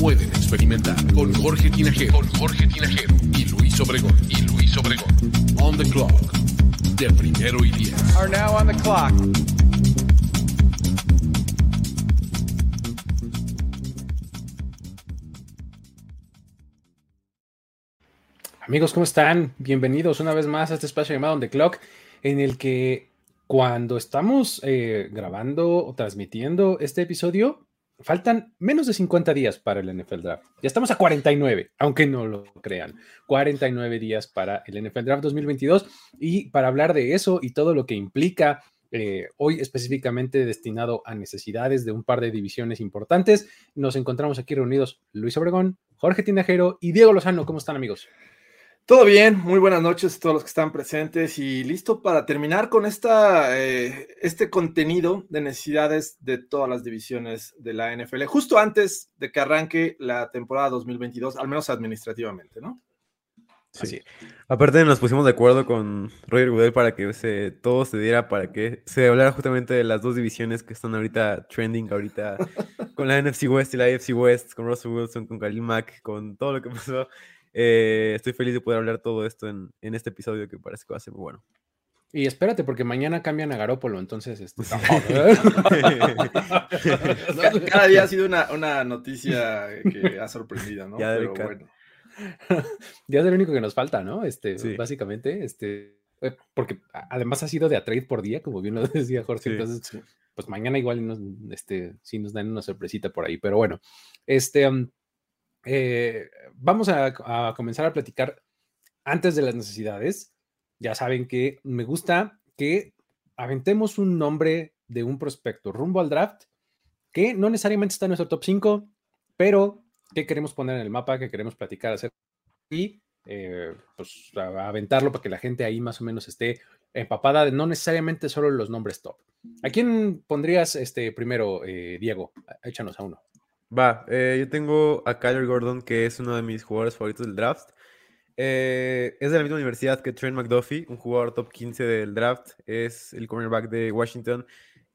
pueden experimentar. Con Jorge Tinajero. Con Jorge Tinajero. Y Luis Obregón. Y Luis Obregón. On the clock. De primero y diez. Are now on the clock. Amigos, ¿cómo están? Bienvenidos una vez más a este espacio llamado On The Clock, en el que cuando estamos eh, grabando o transmitiendo este episodio, faltan menos de 50 días para el NFL Draft. Ya estamos a 49, aunque no lo crean. 49 días para el NFL Draft 2022. Y para hablar de eso y todo lo que implica, eh, hoy específicamente destinado a necesidades de un par de divisiones importantes, nos encontramos aquí reunidos Luis Obregón, Jorge Tinajero y Diego Lozano. ¿Cómo están, amigos? Todo bien, muy buenas noches a todos los que están presentes y listo para terminar con esta, eh, este contenido de necesidades de todas las divisiones de la NFL, justo antes de que arranque la temporada 2022, al menos administrativamente, ¿no? Sí. Aparte nos pusimos de acuerdo con Roger Goodell para que se, todo se diera, para que se hablara justamente de las dos divisiones que están ahorita trending, ahorita con la NFC West y la AFC West, con Russell Wilson, con Khalil Mack, con todo lo que pasó. Eh, estoy feliz de poder hablar todo esto en, en, este episodio que parece que va a ser muy bueno. Y espérate, porque mañana cambian a Garópolo, entonces... Este... Cada día ha sido una, una, noticia que ha sorprendido, ¿no? Ya Pero bueno. Ya es el único que nos falta, ¿no? Este, Sí. básicamente, este... eh, Porque además ha sido de a trade por día, como bien lo decía Jorge. Sí. Entonces, pues mañana igual nos, este, sí nos dan una sorpresita por ahí. Pero bueno, este... um, eh, vamos a, comenzar a platicar antes de las necesidades. Ya saben que me gusta que aventemos un nombre de un prospecto rumbo al draft que no necesariamente está en nuestro top 5, pero que queremos poner en el mapa, que queremos platicar acerca y eh, pues a aventarlo para que la gente ahí más o menos esté empapada de no necesariamente solo los nombres top. ¿A quién pondrías este primero, eh, Diego? Échanos a uno. Va, eh, yo tengo a Kyler Gordon, que es uno de mis jugadores favoritos del draft. Eh, es de la misma universidad que Trent McDuffie, un jugador top 15 del draft. Es el cornerback de Washington.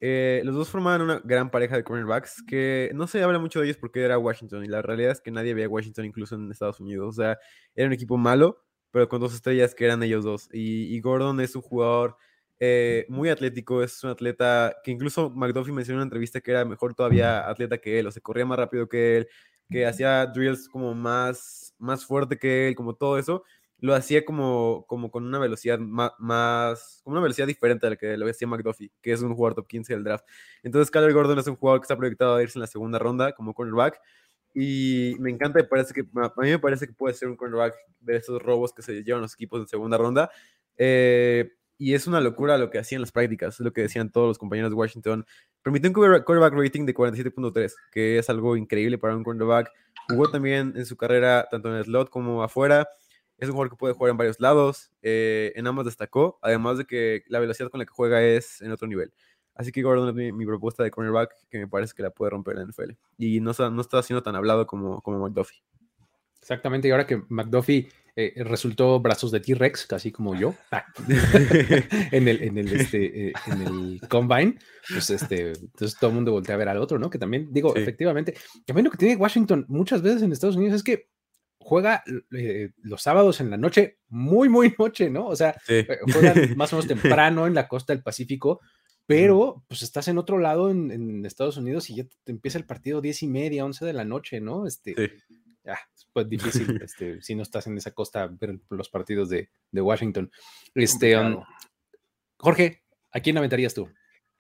Eh, los dos formaban una gran pareja de cornerbacks que no se habla mucho de ellos porque era Washington y la realidad es que nadie veía Washington incluso en Estados Unidos. O sea, era un equipo malo, pero con dos estrellas que eran ellos dos. Y, y Gordon es un jugador eh, muy atlético, es un atleta que incluso McDuffie mencionó en una entrevista que era mejor todavía atleta que él, o sea, corría más rápido que él, que hacía drills como más, más fuerte que él, como todo eso, lo hacía como, como con una velocidad ma- más, como una velocidad diferente a la que lo hacía McDuffie, que es un jugador top 15 del draft. Entonces, Kyler Gordon es un jugador que está proyectado a irse en la segunda ronda como cornerback. Y me encanta, me parece que, a mí me parece que puede ser un cornerback de esos robos que se llevan los equipos en segunda ronda. Eh, y es una locura lo que hacían las prácticas, es lo que decían todos los compañeros de Washington. Permitió un quarter- quarterback rating de 47.3, que es algo increíble para un cornerback. Jugó también en su carrera tanto en el slot como afuera. Es un jugador que puede jugar en varios lados. eh, en ambos destacó, además de que la velocidad con la que juega es en otro nivel. Así que Gordon es mi, mi propuesta de cornerback que me parece que la puede romper en la NFL. Y no, está- no está siendo tan hablado como, como McDuffie. Exactamente, y ahora que McDuffie eh, resultó brazos de T-Rex, casi como yo, ah, en el, en el, este, eh, en el combine, pues este, entonces todo el mundo voltea a ver al otro, ¿no? Que también, digo, Sí. efectivamente, también lo que tiene Washington muchas veces en Estados Unidos es que juega eh, los sábados en la noche, muy, muy noche, ¿no? O sea, Sí. eh, juegan más o menos temprano en la costa del Pacífico, pero pues estás en otro lado en, en Estados Unidos y ya te empieza el partido 10 y media, 11 de la noche, ¿no? Este, Sí. Ya, es pues difícil este, si no estás en esa costa ver los partidos de, de Washington. Este, um. Jorge, ¿a quién aventarías tú?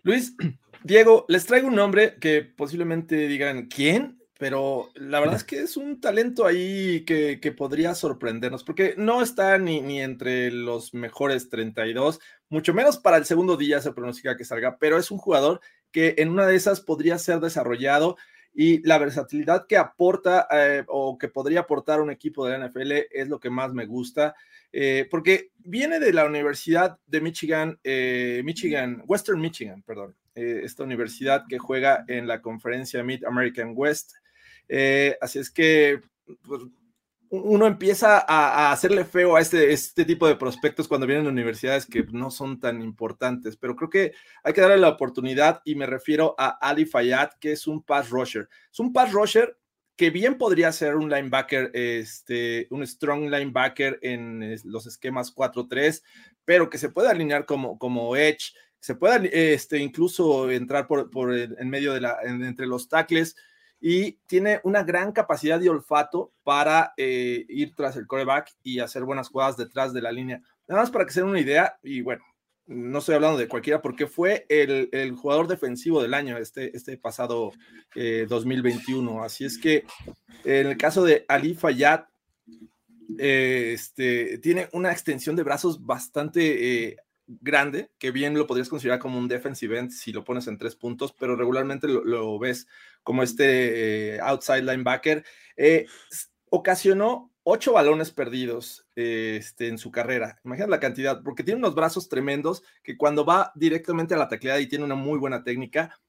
Luis, Diego, les traigo un nombre que posiblemente digan quién, pero la verdad es que es un talento ahí que, que podría sorprendernos, porque no está ni, ni entre los mejores 32, mucho menos para el segundo día se pronostica que salga, pero es un jugador que en una de esas podría ser desarrollado y la versatilidad que aporta eh, o que podría aportar un equipo de la NFL es lo que más me gusta, eh, porque viene de la Universidad de Michigan, eh, Michigan, Western Michigan, perdón, esta universidad que juega en la conferencia Mid American West. así es que pues, uno empieza a, hacerle feo a este, este tipo de prospectos cuando vienen universidades que no son tan importantes, pero creo que hay que darle la oportunidad y me refiero a Ali Fayad, que es un pass rusher. Es un pass rusher que bien podría ser un linebacker, este, un strong linebacker en los esquemas 4-3, pero que se puede alinear como, como edge, se puede este, incluso entrar por, por en medio de la, entre los tackles y tiene una gran capacidad de olfato para eh, ir tras el coreback y hacer buenas jugadas detrás de la línea. Nada más para que se den una idea, y bueno, no estoy hablando de cualquiera porque fue el, jugador defensivo del año este, este pasado 2021. Eh, Así es que en el caso de Ali Fayad, eh, este, tiene una extensión de brazos bastante grande, que bien lo podrías considerar como un defensive end si lo pones en tres puntos, pero regularmente lo, ves como este eh, outside linebacker. Eh, ocasionó ocho balones perdidos este, en su carrera. Imagina la cantidad, porque tiene unos brazos tremendos que cuando va directamente a la tacleada y tiene una muy buena técnica,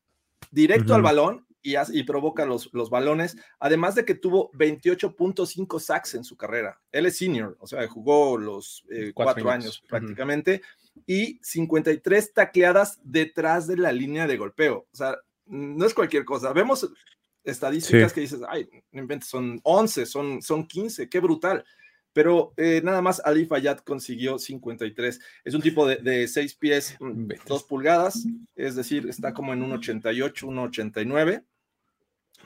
directo al balón y, y provoca los, los, balones, además de que tuvo 28.5 sacks en su carrera. Él es senior, o sea, jugó los eh, cuatro, años, prácticamente y 53 tacleadas detrás de la línea de golpeo. O sea, no es cualquier cosa. Vemos estadísticas que dices, ay, son 11, son, son 15, qué brutal. Pero eh, nada más Ali Fayad consiguió 53. Es un tipo de, de 6 pies, 2 mm, pulgadas, es decir, está como en un 88, un 89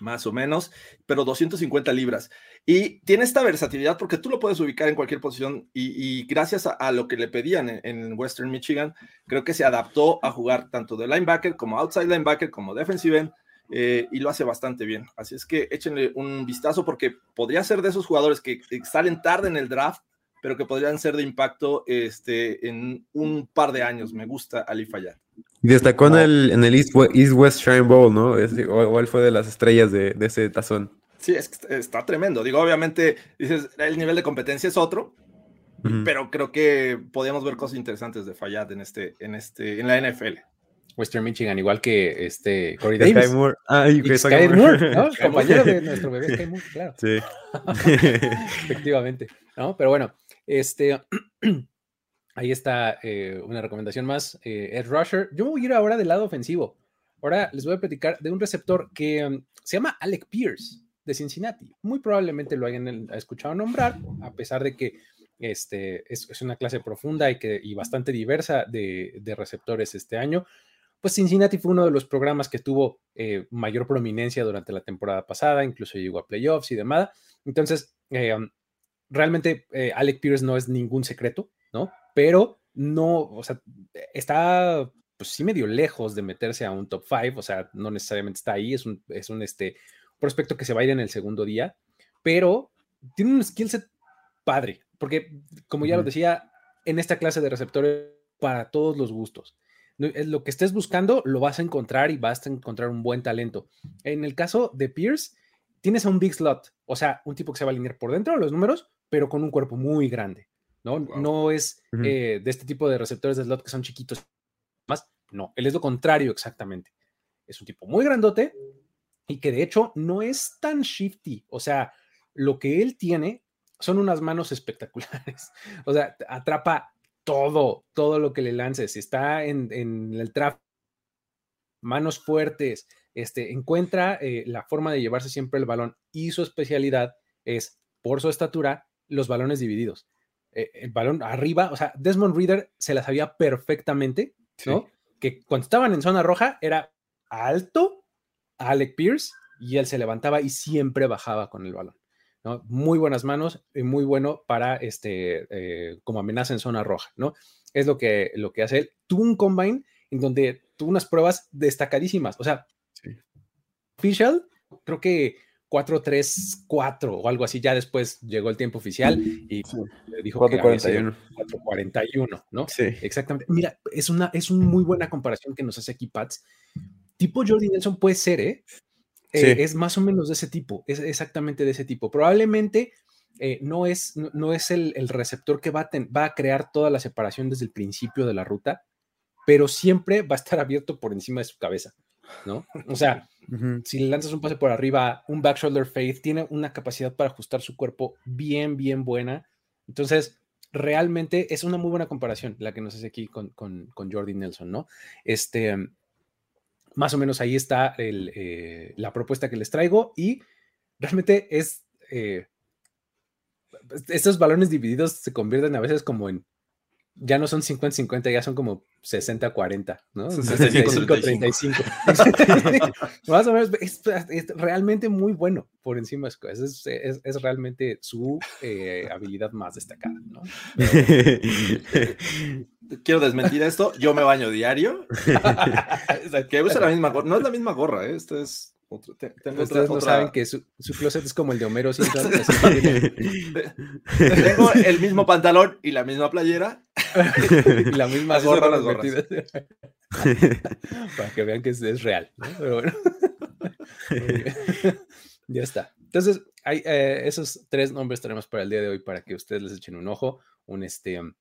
más o menos, pero 250 libras. Y tiene esta versatilidad porque tú lo puedes ubicar en cualquier posición y, gracias a, lo que le pedían en, Western Michigan, creo que se adaptó a jugar tanto de linebacker como outside linebacker como defensive end eh, y lo hace bastante bien. Así es que échenle un vistazo porque podría ser de esos jugadores que salen tarde en el draft, pero que podrían ser de impacto este, en un par de años. Me gusta Ali Fayad. Destacó en el, en el East, West Shrine Bowl, ¿no? igual fue de las estrellas de, de ese tazón. Sí, es está tremendo. Digo, obviamente, dices, el nivel de competencia es otro, pero creo que podíamos ver cosas interesantes de Fayad en, este, en, este, en la NFL. Western Michigan, igual que este Corey Davis. Sky Moore. Ah, y Sky, Moore, ¿no? Compañero de nuestro bebé Sky Moore, claro. Sí. Efectivamente, ¿no? Pero bueno, este, ahí está eh, una recomendación más, eh, Ed Rusher. Yo voy a ir ahora del lado ofensivo. Ahora les voy a platicar de un receptor que um, se llama Alec Pierce de Cincinnati. Muy probablemente lo hayan escuchado nombrar, a pesar de que este, es, una clase profunda y, que, y bastante diversa de, receptores este año. Pues Cincinnati fue uno de los programas que tuvo eh, mayor prominencia durante la temporada pasada, incluso llegó a playoffs y demás. Entonces, eh, realmente eh, Alec Pierce no es ningún secreto, ¿no? Pero no, o sea, está pues sí medio lejos de meterse a un top 5, o sea, no necesariamente está ahí, es un, es un este, prospecto que se va a ir en el segundo día, pero tiene un skill set padre, porque como ya lo decía, en esta clase de receptores para todos los gustos. Lo que estés buscando lo vas a encontrar y vas a encontrar un buen talento. En el caso de Pierce, tienes a un big slot, o sea, un tipo que se va a alinear por dentro de los números, pero con un cuerpo muy grande, ¿no? No es eh, de este tipo de receptores de slot que son chiquitos. Más, no, él es lo contrario exactamente. Es un tipo muy grandote y que de hecho no es tan shifty, o sea, lo que él tiene son unas manos espectaculares, o sea, atrapa todo, todo lo que le lances, está en, el tráfico, manos fuertes, este, encuentra eh, la forma de llevarse siempre el balón y su especialidad es, por su estatura, los balones divididos. Eh, el balón arriba, o sea, Desmond Reader se la sabía perfectamente, ¿no? Que cuando estaban en zona roja era alto, Alec Pierce, y él se levantaba y siempre bajaba con el balón. ¿no? Muy buenas manos y muy bueno para este, eh, como amenaza en zona roja, ¿no? Es lo que, lo que hace él. Tuvo un combine en donde tuvo unas pruebas destacadísimas. O sea, sí. official, creo que 4-3-4 o algo así. Ya después llegó el tiempo oficial y dijo 4-41. 4-41, ¿no? Sí. Exactamente. Mira, es una, es una muy buena comparación que nos hace aquí Pats. Tipo Jordi Nelson puede ser, ¿eh? eh, Sí. es más o menos de ese tipo, es exactamente de ese tipo. Probablemente eh, no es, no, no es el, el receptor que va a, ten- va a crear toda la separación desde el principio de la ruta, pero siempre va a estar abierto por encima de su cabeza, ¿no? O sea, si le lanzas un pase por arriba, un back shoulder fade, tiene una capacidad para ajustar su cuerpo bien, bien buena. Entonces, realmente es una muy buena comparación la que nos hace aquí con, con, con Jordi Nelson, ¿no? Este, más o menos ahí está el, eh, la propuesta que les traigo y realmente es... eh, estos balones divididos se convierten a veces como en ya no son 50-50, ya son como 60-40, ¿no? 65-35. Más o menos, es, es realmente muy bueno por encima de cosas. Es, es, es realmente su eh, habilidad más destacada, ¿no? Quiero desmentir esto. Yo me baño diario. que usa la misma gorra. No es la misma gorra, ¿eh? Esto es. Otro, te- tengo Ustedes otra- no otra- saben que su, su closet es como el de Homero Simpson. Tengo el mismo pantalón y la misma playera. y la misma gorra las gorras. Para que vean que es, es real, ¿no? Pero bueno. Ya está. Entonces, hay, eh, esos tres nombres tenemos para el día de hoy para que ustedes les echen un ojo, un este, um,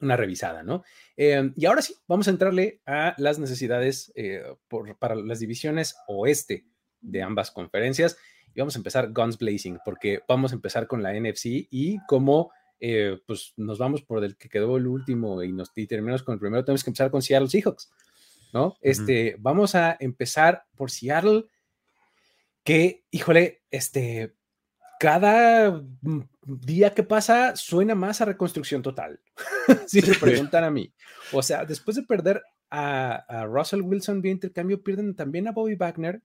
una revisada, ¿no? Eh, y ahora sí, vamos a entrarle a las necesidades eh, por- para las divisiones oeste de ambas conferencias. Y vamos a empezar guns blazing, porque vamos a empezar con la NFC y como eh, pues nos vamos por el que quedó el último y, nos, y terminamos con el primero, tenemos que empezar con Seattle Seahawks, ¿no? Este, vamos a empezar por Seattle, que, híjole, este, cada mm, día que pasa suena más a reconstrucción total, si me preguntan a mí. O sea, después de perder a, a Russell Wilson vía intercambio, pierden también a Bobby Wagner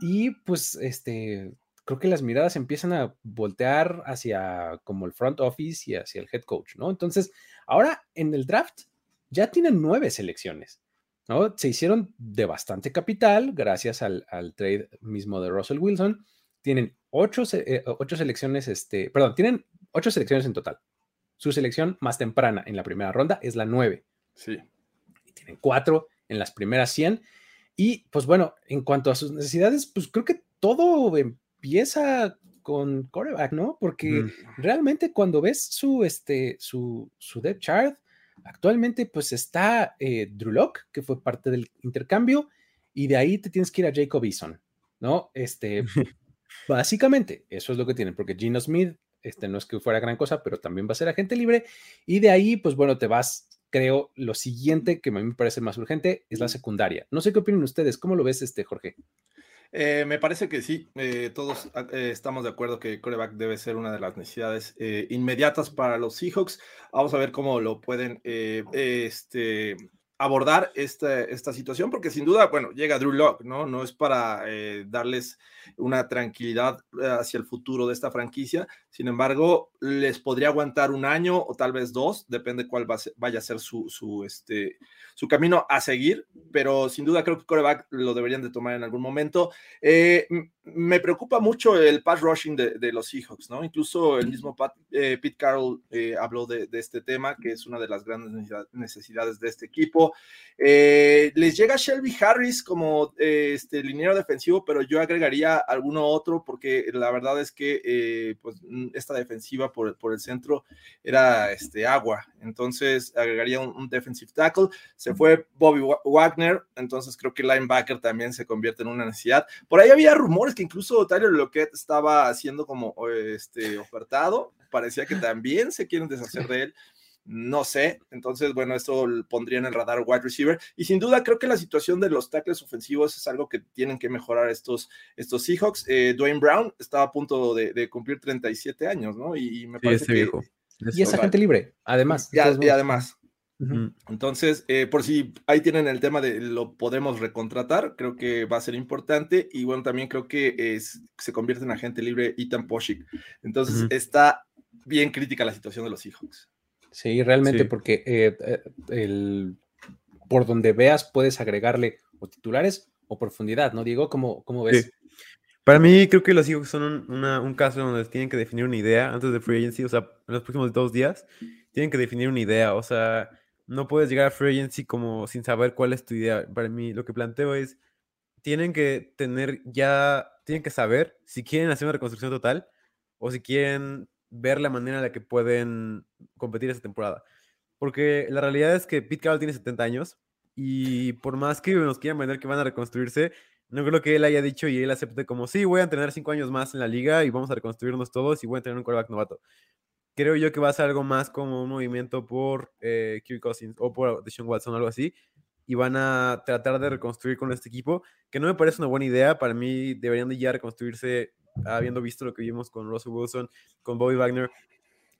y pues este, creo que las miradas empiezan a voltear hacia como el front office y hacia el head coach, ¿no? Entonces, ahora en el draft ya tienen nueve selecciones, ¿no? Se hicieron de bastante capital gracias al, al trade mismo de Russell Wilson. Tienen ocho, eh, ocho selecciones, este, perdón, tienen ocho selecciones en total. Su selección más temprana en la primera ronda es la nueve Sí. y tienen cuatro en las primeras 100. Y pues bueno, en cuanto a sus necesidades, pues creo que todo empieza con coreback, ¿no? Porque Ujú. realmente cuando ves su, este, su, su depth chart, actualmente pues está eh, Drew Lock, que fue parte del intercambio, y de ahí te tienes que ir a Jacob Eason, ¿no? Este, básicamente, eso es lo que tienen, porque Gino Smith, este no es que fuera gran cosa, pero también va a ser agente libre, y de ahí, pues bueno, te vas, creo, lo siguiente que a mí me parece más urgente es la secundaria. No sé qué opinan ustedes, ¿cómo lo ves, este Jorge? Eh, me parece que sí, eh, todos ah, eh, estamos de acuerdo que coreback debe ser una de las necesidades inmediatas para los Seahawks. Vamos a ver cómo lo pueden este, abordar esta, esta situación, porque sin duda, bueno, llega Drew Lock, ¿no? No es para eh, darles una tranquilidad eh, hacia el futuro de esta franquicia, sin embargo, les podría aguantar un año o tal vez dos, depende cuál va a ser- vaya a ser su, su, este, su camino a seguir, pero sin duda creo que coreback lo deberían de tomar en algún momento. Eh, me preocupa mucho el pass rushing de, los Seahawks, ¿no? Incluso el mismo Pat- eh, Pete Carroll eh, habló de, este tema, que es una de las grandes necesidad- necesidades de este equipo. Eh, les llega Shelby Harris como este liniero defensivo, pero yo agregaría alguno otro porque la verdad es que pues, esta defensiva por, por el centro era este, agua. Entonces agregaría un, defensive tackle. Se fue Bobby Wa- Wagner, entonces creo que linebacker también se convierte en una necesidad. Por ahí había rumores que incluso Tyler Lockett estaba siendo como eh, este, ofertado. Parecía que también se quieren deshacer de él. No sé, entonces, bueno, esto lo pondría en el radar wide receiver. Y sin duda, creo que la situación de los tackles ofensivos es algo que tienen que mejorar estos, estos Seahawks. Eh, Dwayne Brown estaba a punto de, de cumplir 37 años, ¿no? Y, y me Sí, parece que. viejo. Y es total. agente libre, además. de Y, además. Entonces, eh, por si ahí tienen el tema de lo podemos recontratar, creo que va a ser importante. Y bueno, también creo que es- se convierte en agente libre Ethan Poshik. Entonces, está bien crítica la situación de los Seahawks. Sí, realmente, Sí. porque eh, eh, el, por donde veas puedes agregarle o titulares o profundidad, ¿no, Diego? ¿Cómo, cómo ves? Sí. Para mí, creo que los Seahawks son un, una- un caso donde tienen que definir una idea antes de free agency, o sea, en los próximos dos días, tienen que definir una idea, o sea, no puedes llegar a free agency como sin saber cuál es tu idea. Para mí, lo que planteo es, tienen que tener ya, tienen que saber si quieren hacer una reconstrucción total o si quieren ver la manera en la que pueden competir esta temporada. Porque la realidad es que Pete Carroll tiene 70 años y por más que nos quieran vender que van a reconstruirse, no creo que él haya dicho y él acepte como, sí, voy a tener cinco años más en la liga y vamos a reconstruirnos todos y voy a tener un quarterback novato. Creo yo que va a ser algo más como un movimiento por eh, Kirk Cousins o por Deshaun Watson algo así y van a tratar de reconstruir con este equipo, que no me parece una buena idea. Para mí deberían de ya reconstruirse habiendo visto lo que vimos con Russell Wilson, con Bobby Wagner.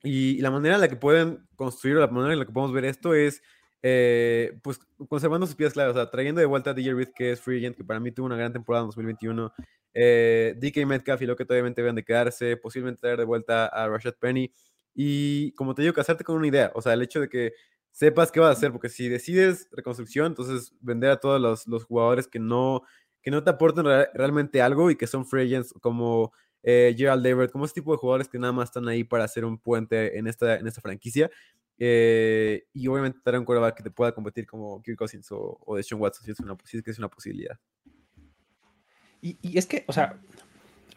Y, la manera en la que pueden construir, la manera en la que podemos ver esto es, eh, pues, conservando sus piezas claves, o sea, trayendo de vuelta a DJ Reed, que es free agent, que para mí tuvo una gran temporada en 2021, eh, DK Metcalf y lo que todavía deben de quedarse, posiblemente traer de vuelta a Rashad Penny. Y como te digo, casarte con una idea, o sea, el hecho de que sepas qué vas a hacer, porque si decides reconstrucción, entonces vender a todos los, los jugadores que no, que no te aporten realmente algo y que son free agents como eh, Gerald Everett, como ese tipo de jugadores que nada más están ahí para hacer un puente en esta, en esta franquicia. Eh, y obviamente traer un quarterback que te pueda competir como Kirk Cousins o, o Deshaun Watson, si es, una, si es que es una posibilidad. Y, y, es que, o sea,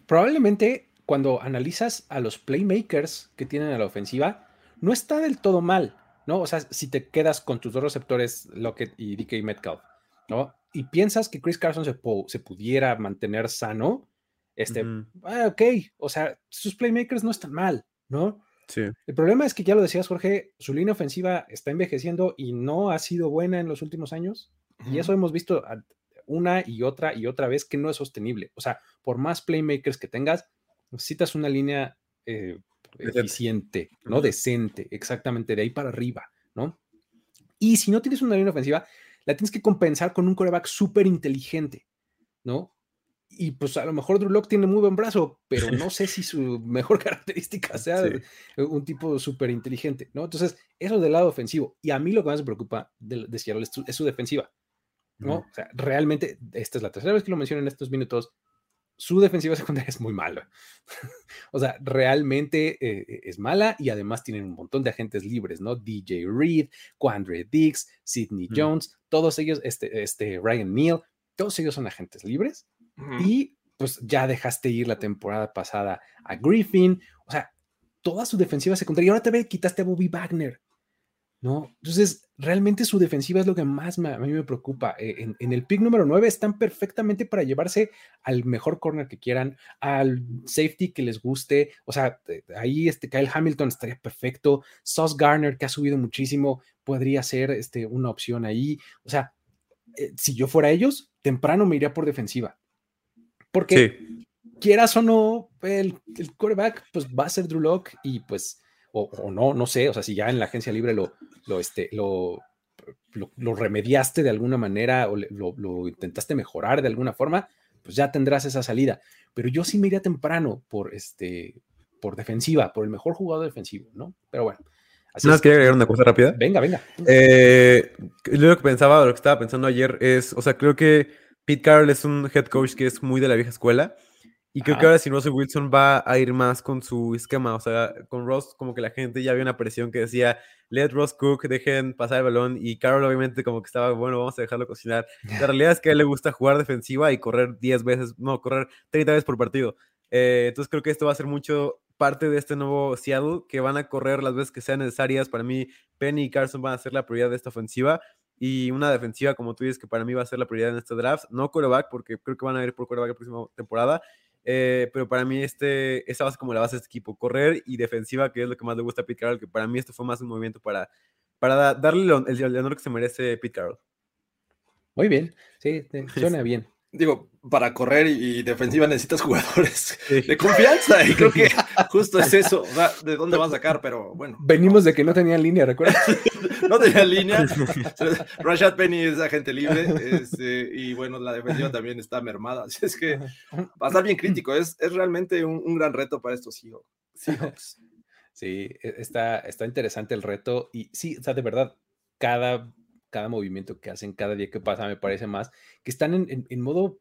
probablemente cuando analizas a los playmakers que tienen a la ofensiva, no está del todo mal. ¿no? O sea, si te quedas con tus dos receptores, Lockett y DK Metcalf, ¿no? Y piensas que Chris Carson se, se pudiera mantener sano, este, ah, ok, o sea, sus playmakers no están mal, ¿no? Sí. El problema es que ya lo decías, Jorge, su línea ofensiva está envejeciendo y no ha sido buena en los últimos años. Y eso hemos visto una y otra y otra vez que no es sostenible. O sea, por más playmakers que tengas, necesitas una línea eh, eficiente, ¿no? Decente, exactamente, de ahí para arriba, ¿no? Y si no tienes una línea ofensiva, la tienes que compensar con un coreback súper inteligente, ¿no? Y pues a lo mejor Drew Locke tiene muy buen brazo, pero no sé si su mejor característica sea un tipo súper inteligente, ¿no? Entonces, eso del lado ofensivo. Y a mí lo que más me preocupa de, de Seattle es su, defensiva, ¿no? O sea, realmente, esta es la tercera vez que lo menciono en estos minutos, su defensiva secundaria es muy mala. o sea, realmente eh, es mala y además tienen un montón de agentes libres, ¿no? DJ Reed, Quandre Dix, Sidney Jones, todos ellos, este, este Ryan Neal, todos ellos son agentes libres y pues ya dejaste ir la temporada pasada a Griffin, o sea, toda su defensiva secundaria y ahora te quitaste a Bobby Wagner. ¿No? Entonces, realmente su defensiva es lo que más a mí me preocupa. Eh, en, el pick número 9 están perfectamente para llevarse al mejor corner que quieran, al safety que les guste. O sea, ahí este Kyle Hamilton estaría perfecto. Sauce Garner, que ha subido muchísimo, podría ser este, una opción ahí. O sea, eh, si yo fuera ellos, temprano me iría por defensiva. Porque quieras o no, el, el quarterback pues va a ser Drew Locke y pues o, no, no sé, o sea, si ya en la agencia libre lo, lo, este, lo, lo, remediaste de alguna manera o lo, intentaste mejorar de alguna forma, pues ya tendrás esa salida. Pero yo sí me iría temprano por, este, por defensiva, por el mejor jugador defensivo, ¿no? Pero bueno. Así ¿No quería agregar una cosa rápida? Venga, venga. Eh, lo que pensaba, lo que estaba pensando ayer es, o sea, creo que Pete Carroll es un head coach que es muy de la vieja escuela y creo que ahora si Russell Wilson va a ir más con su esquema, o sea, con Ross como que la gente ya había una presión que decía, let Ross cook, dejen pasar el balón y Carroll obviamente como que estaba, bueno, vamos a dejarlo cocinar. La realidad es que a él le gusta jugar defensiva y correr 10 veces, no, correr 30 veces por partido. Eh, entonces creo que esto va a ser mucho parte de este nuevo Seattle, que van a correr las veces que sean necesarias. Para mí, Penny y Carson van a ser la prioridad de esta ofensiva y una defensiva, como tú dices, que para mí va a ser la prioridad en este draft. No quarterback, porque creo que van a ir por quarterback la próxima temporada. Eh, pero para mí este, esa ser como la base de este equipo, correr y defensiva, que es lo que más le gusta a Pete Carroll, que para mí esto fue más un movimiento para, para darle el, el honor que se merece Pete Carroll. Muy bien, sí, suena bien digo, para correr y, defensiva necesitas jugadores de confianza y creo que justo es eso, de dónde va a sacar, pero bueno. Venimos de que no tenían línea, ¿recuerdas? no tenían línea. Rashad Penny es agente libre este, y bueno, la defensiva también está mermada, así es que va a estar bien crítico, es, es realmente un, gran reto para estos Seahawks. Sí, e, está, está interesante el reto y sí, o sea, de verdad, cada cada movimiento que hacen, cada día que pasa, me parece más, que están en, modo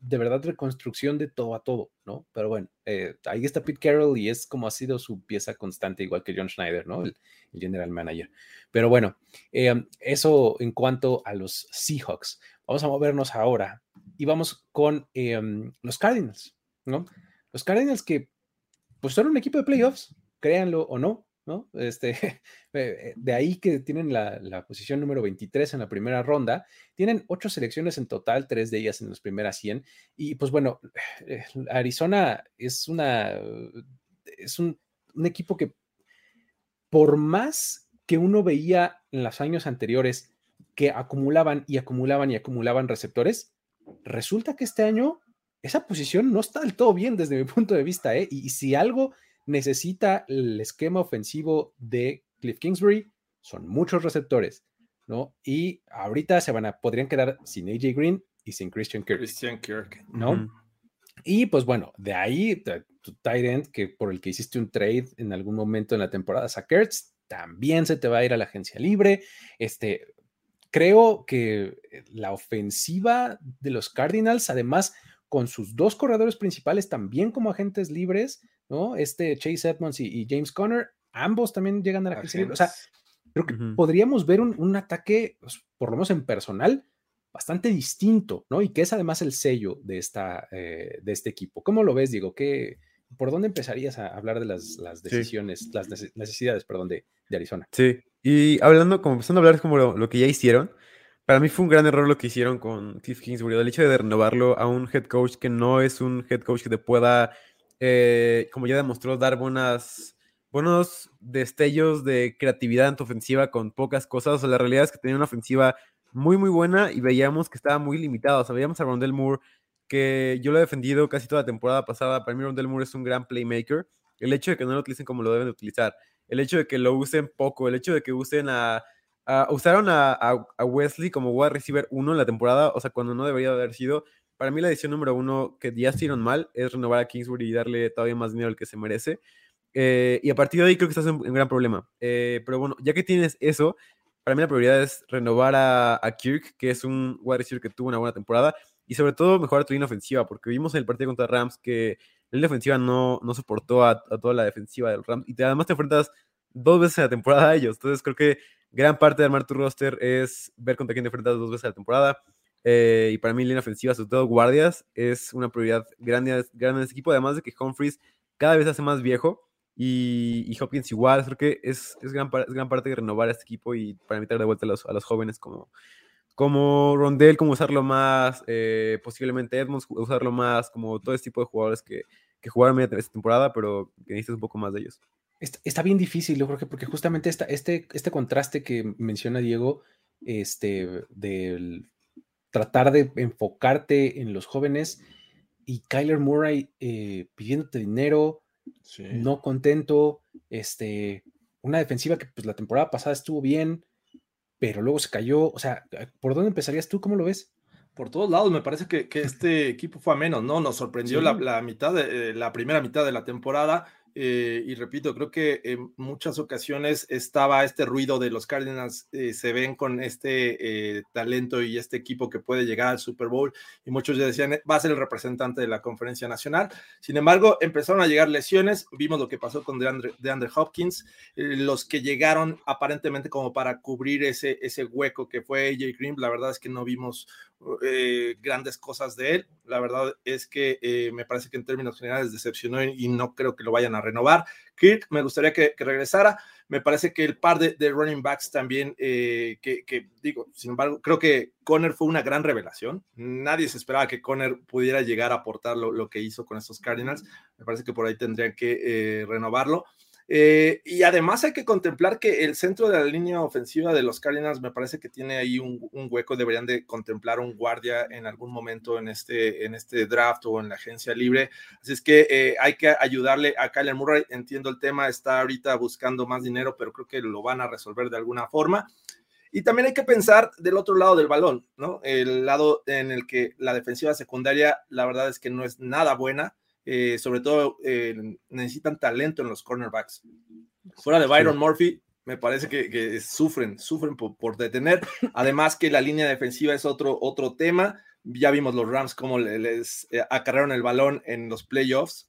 de verdad reconstrucción de todo a todo, ¿no? Pero bueno, eh, ahí está Pete Carroll y es como ha sido su pieza constante, igual que John Schneider, ¿no? El, general manager. Pero bueno, em, eso en cuanto a los Seahawks. vamos a movernos ahora y vamos con eh, los Cardinals, ¿no? Los Cardinals que pues son un equipo de playoffs, créanlo o no, Este, de ahí que tienen la, posición número 23 en la primera ronda, tienen ocho selecciones en total, tres de ellas en las primeras 100, y pues bueno, eh, Arizona es una, es un, un equipo que por más que uno veía en los años anteriores que acumulaban y acumulaban y acumulaban receptores, resulta que este año esa posición no está del todo bien desde mi punto de vista, ¿eh? Y, si algo necesita el esquema ofensivo de Cliff Kingsbury, son muchos receptores, ¿no? Y ahorita se van a, podrían quedar sin AJ Green y sin Christian Kirk. Christian Kirk. ¿No? Uh -huh. Y pues bueno, de ahí tu tight end, que por el que hiciste un trade en algún momento en la temporada, Sackers, también se te va a ir a la agencia libre. Este, creo que la ofensiva de los Cardinals, además con sus dos corredores principales también como agentes libres, ¿no? Este Chase Edmonds y, y James Conner, ambos también llegan a la agencia libre. O sea, creo que uh -huh. podríamos ver un, un ataque, pues, por lo menos en personal, bastante distinto, ¿no? Y que es además el sello de, esta, eh, de este equipo. ¿Cómo lo ves, Diego? ¿Qué, ¿Por dónde empezarías a hablar de las, las decisiones, sí. las necesidades, perdón, de, de, Arizona? Sí, y hablando, como empezando a hablar como lo, lo, que ya hicieron, para mí fue un gran error lo que hicieron con Cliff Kingsbury, el hecho de renovarlo a un head coach que no es un head coach que te pueda, eh, como ya demostró, dar buenas, buenos destellos de creatividad en tu ofensiva con pocas cosas. O sea, la realidad es que tenía una ofensiva muy, muy buena y veíamos que estaba muy limitado. O sea, veíamos a Rondell Moore, que yo lo he defendido casi toda la temporada pasada. Para mí, Rondell Moore es un gran playmaker. El hecho de que no lo utilicen como lo deben de utilizar, el hecho de que lo usen poco, el hecho de que usen a. usaron a, a, a, Wesley como wide receiver 1 en la temporada, o sea, cuando no debería haber sido. Para mí, la decisión número uno que ya hicieron mal es renovar a Kingsbury y darle todavía más dinero al que se merece. Eh, y a partir de ahí creo que estás en un gran problema. Eh, pero bueno, ya que tienes eso, para mí la prioridad es renovar a, a, Kirk, que es un wide receiver que tuvo una buena temporada, y sobre todo mejorar tu línea ofensiva, porque vimos en el partido contra Rams que la línea ofensiva no, no soportó a, a, toda la defensiva del Rams, y además te enfrentas dos veces en la temporada a ellos, entonces creo que gran parte de armar tu roster es ver contra quién te enfrentas dos veces a la temporada, eh, y para mí línea ofensiva, sobre todo guardias, es una prioridad grande, grande en este equipo, además de que Humphries cada vez hace más viejo, y, y, Hopkins igual, creo que es, es, gran, es gran parte de renovar a este equipo y para invitar de vuelta a los, a los jóvenes como, como Rondell, como usarlo más, eh, posiblemente Edmonds, usarlo más, como todo este tipo de jugadores que, que jugaron esta temporada, pero que necesitas un poco más de ellos. Está, está bien difícil, yo creo que porque justamente esta, este, este contraste que menciona Diego, este, del tratar de enfocarte en los jóvenes y Kyler Murray eh, pidiéndote dinero, Sí. no contento, este, una defensiva que pues la temporada pasada estuvo bien, pero luego se cayó, o sea, ¿por dónde empezarías tú? ¿Cómo lo ves? Por todos lados, me parece que, que este equipo fue a menos, ¿no? Nos sorprendió sí. la, la, mitad de, eh, la primera mitad de la temporada. Eh, y repito, creo que en muchas ocasiones estaba este ruido de los Cardinals, eh, se ven con este eh, talento y este equipo que puede llegar al Super Bowl y muchos ya decían, va a ser el representante de la conferencia nacional. Sin embargo, empezaron a llegar lesiones, vimos lo que pasó con DeAndre, DeAndre Hopkins, los que llegaron aparentemente como para cubrir ese, ese hueco que fue AJ Green, la verdad es que no vimos eh, grandes cosas de él. La verdad es que eh, me parece que en términos generales decepcionó y, no creo que lo vayan a renovar. Kirk, me gustaría que, regresara. Me parece que el par de, running backs también, eh, que, que, digo, sin embargo, creo que Conner fue una gran revelación. Nadie se esperaba que Conner pudiera llegar a aportar lo, lo que hizo con estos Cardinals. Me parece que por ahí tendrían que renovarlo. Eh, y además hay que contemplar que el centro de la línea ofensiva de los Cardinals me parece que tiene ahí un, hueco, deberían de contemplar un guardia en algún momento en este, en este draft o en la agencia libre, así es que eh, hay que ayudarle a Kyler Murray, entiendo el tema, está ahorita buscando más dinero, pero creo que lo van a resolver de alguna forma. Y también hay que pensar del otro lado del balón, ¿no? El lado en el que la defensiva secundaria, la verdad es que no es nada buena eh, sobre todo eh, necesitan talento en los cornerbacks. Fuera de Byron. Murphy, me parece que, que, sufren, sufren por, por, detener. Además que la línea defensiva es otro, otro tema. Ya vimos los Rams cómo le- les eh, acarrearon el balón en los playoffs,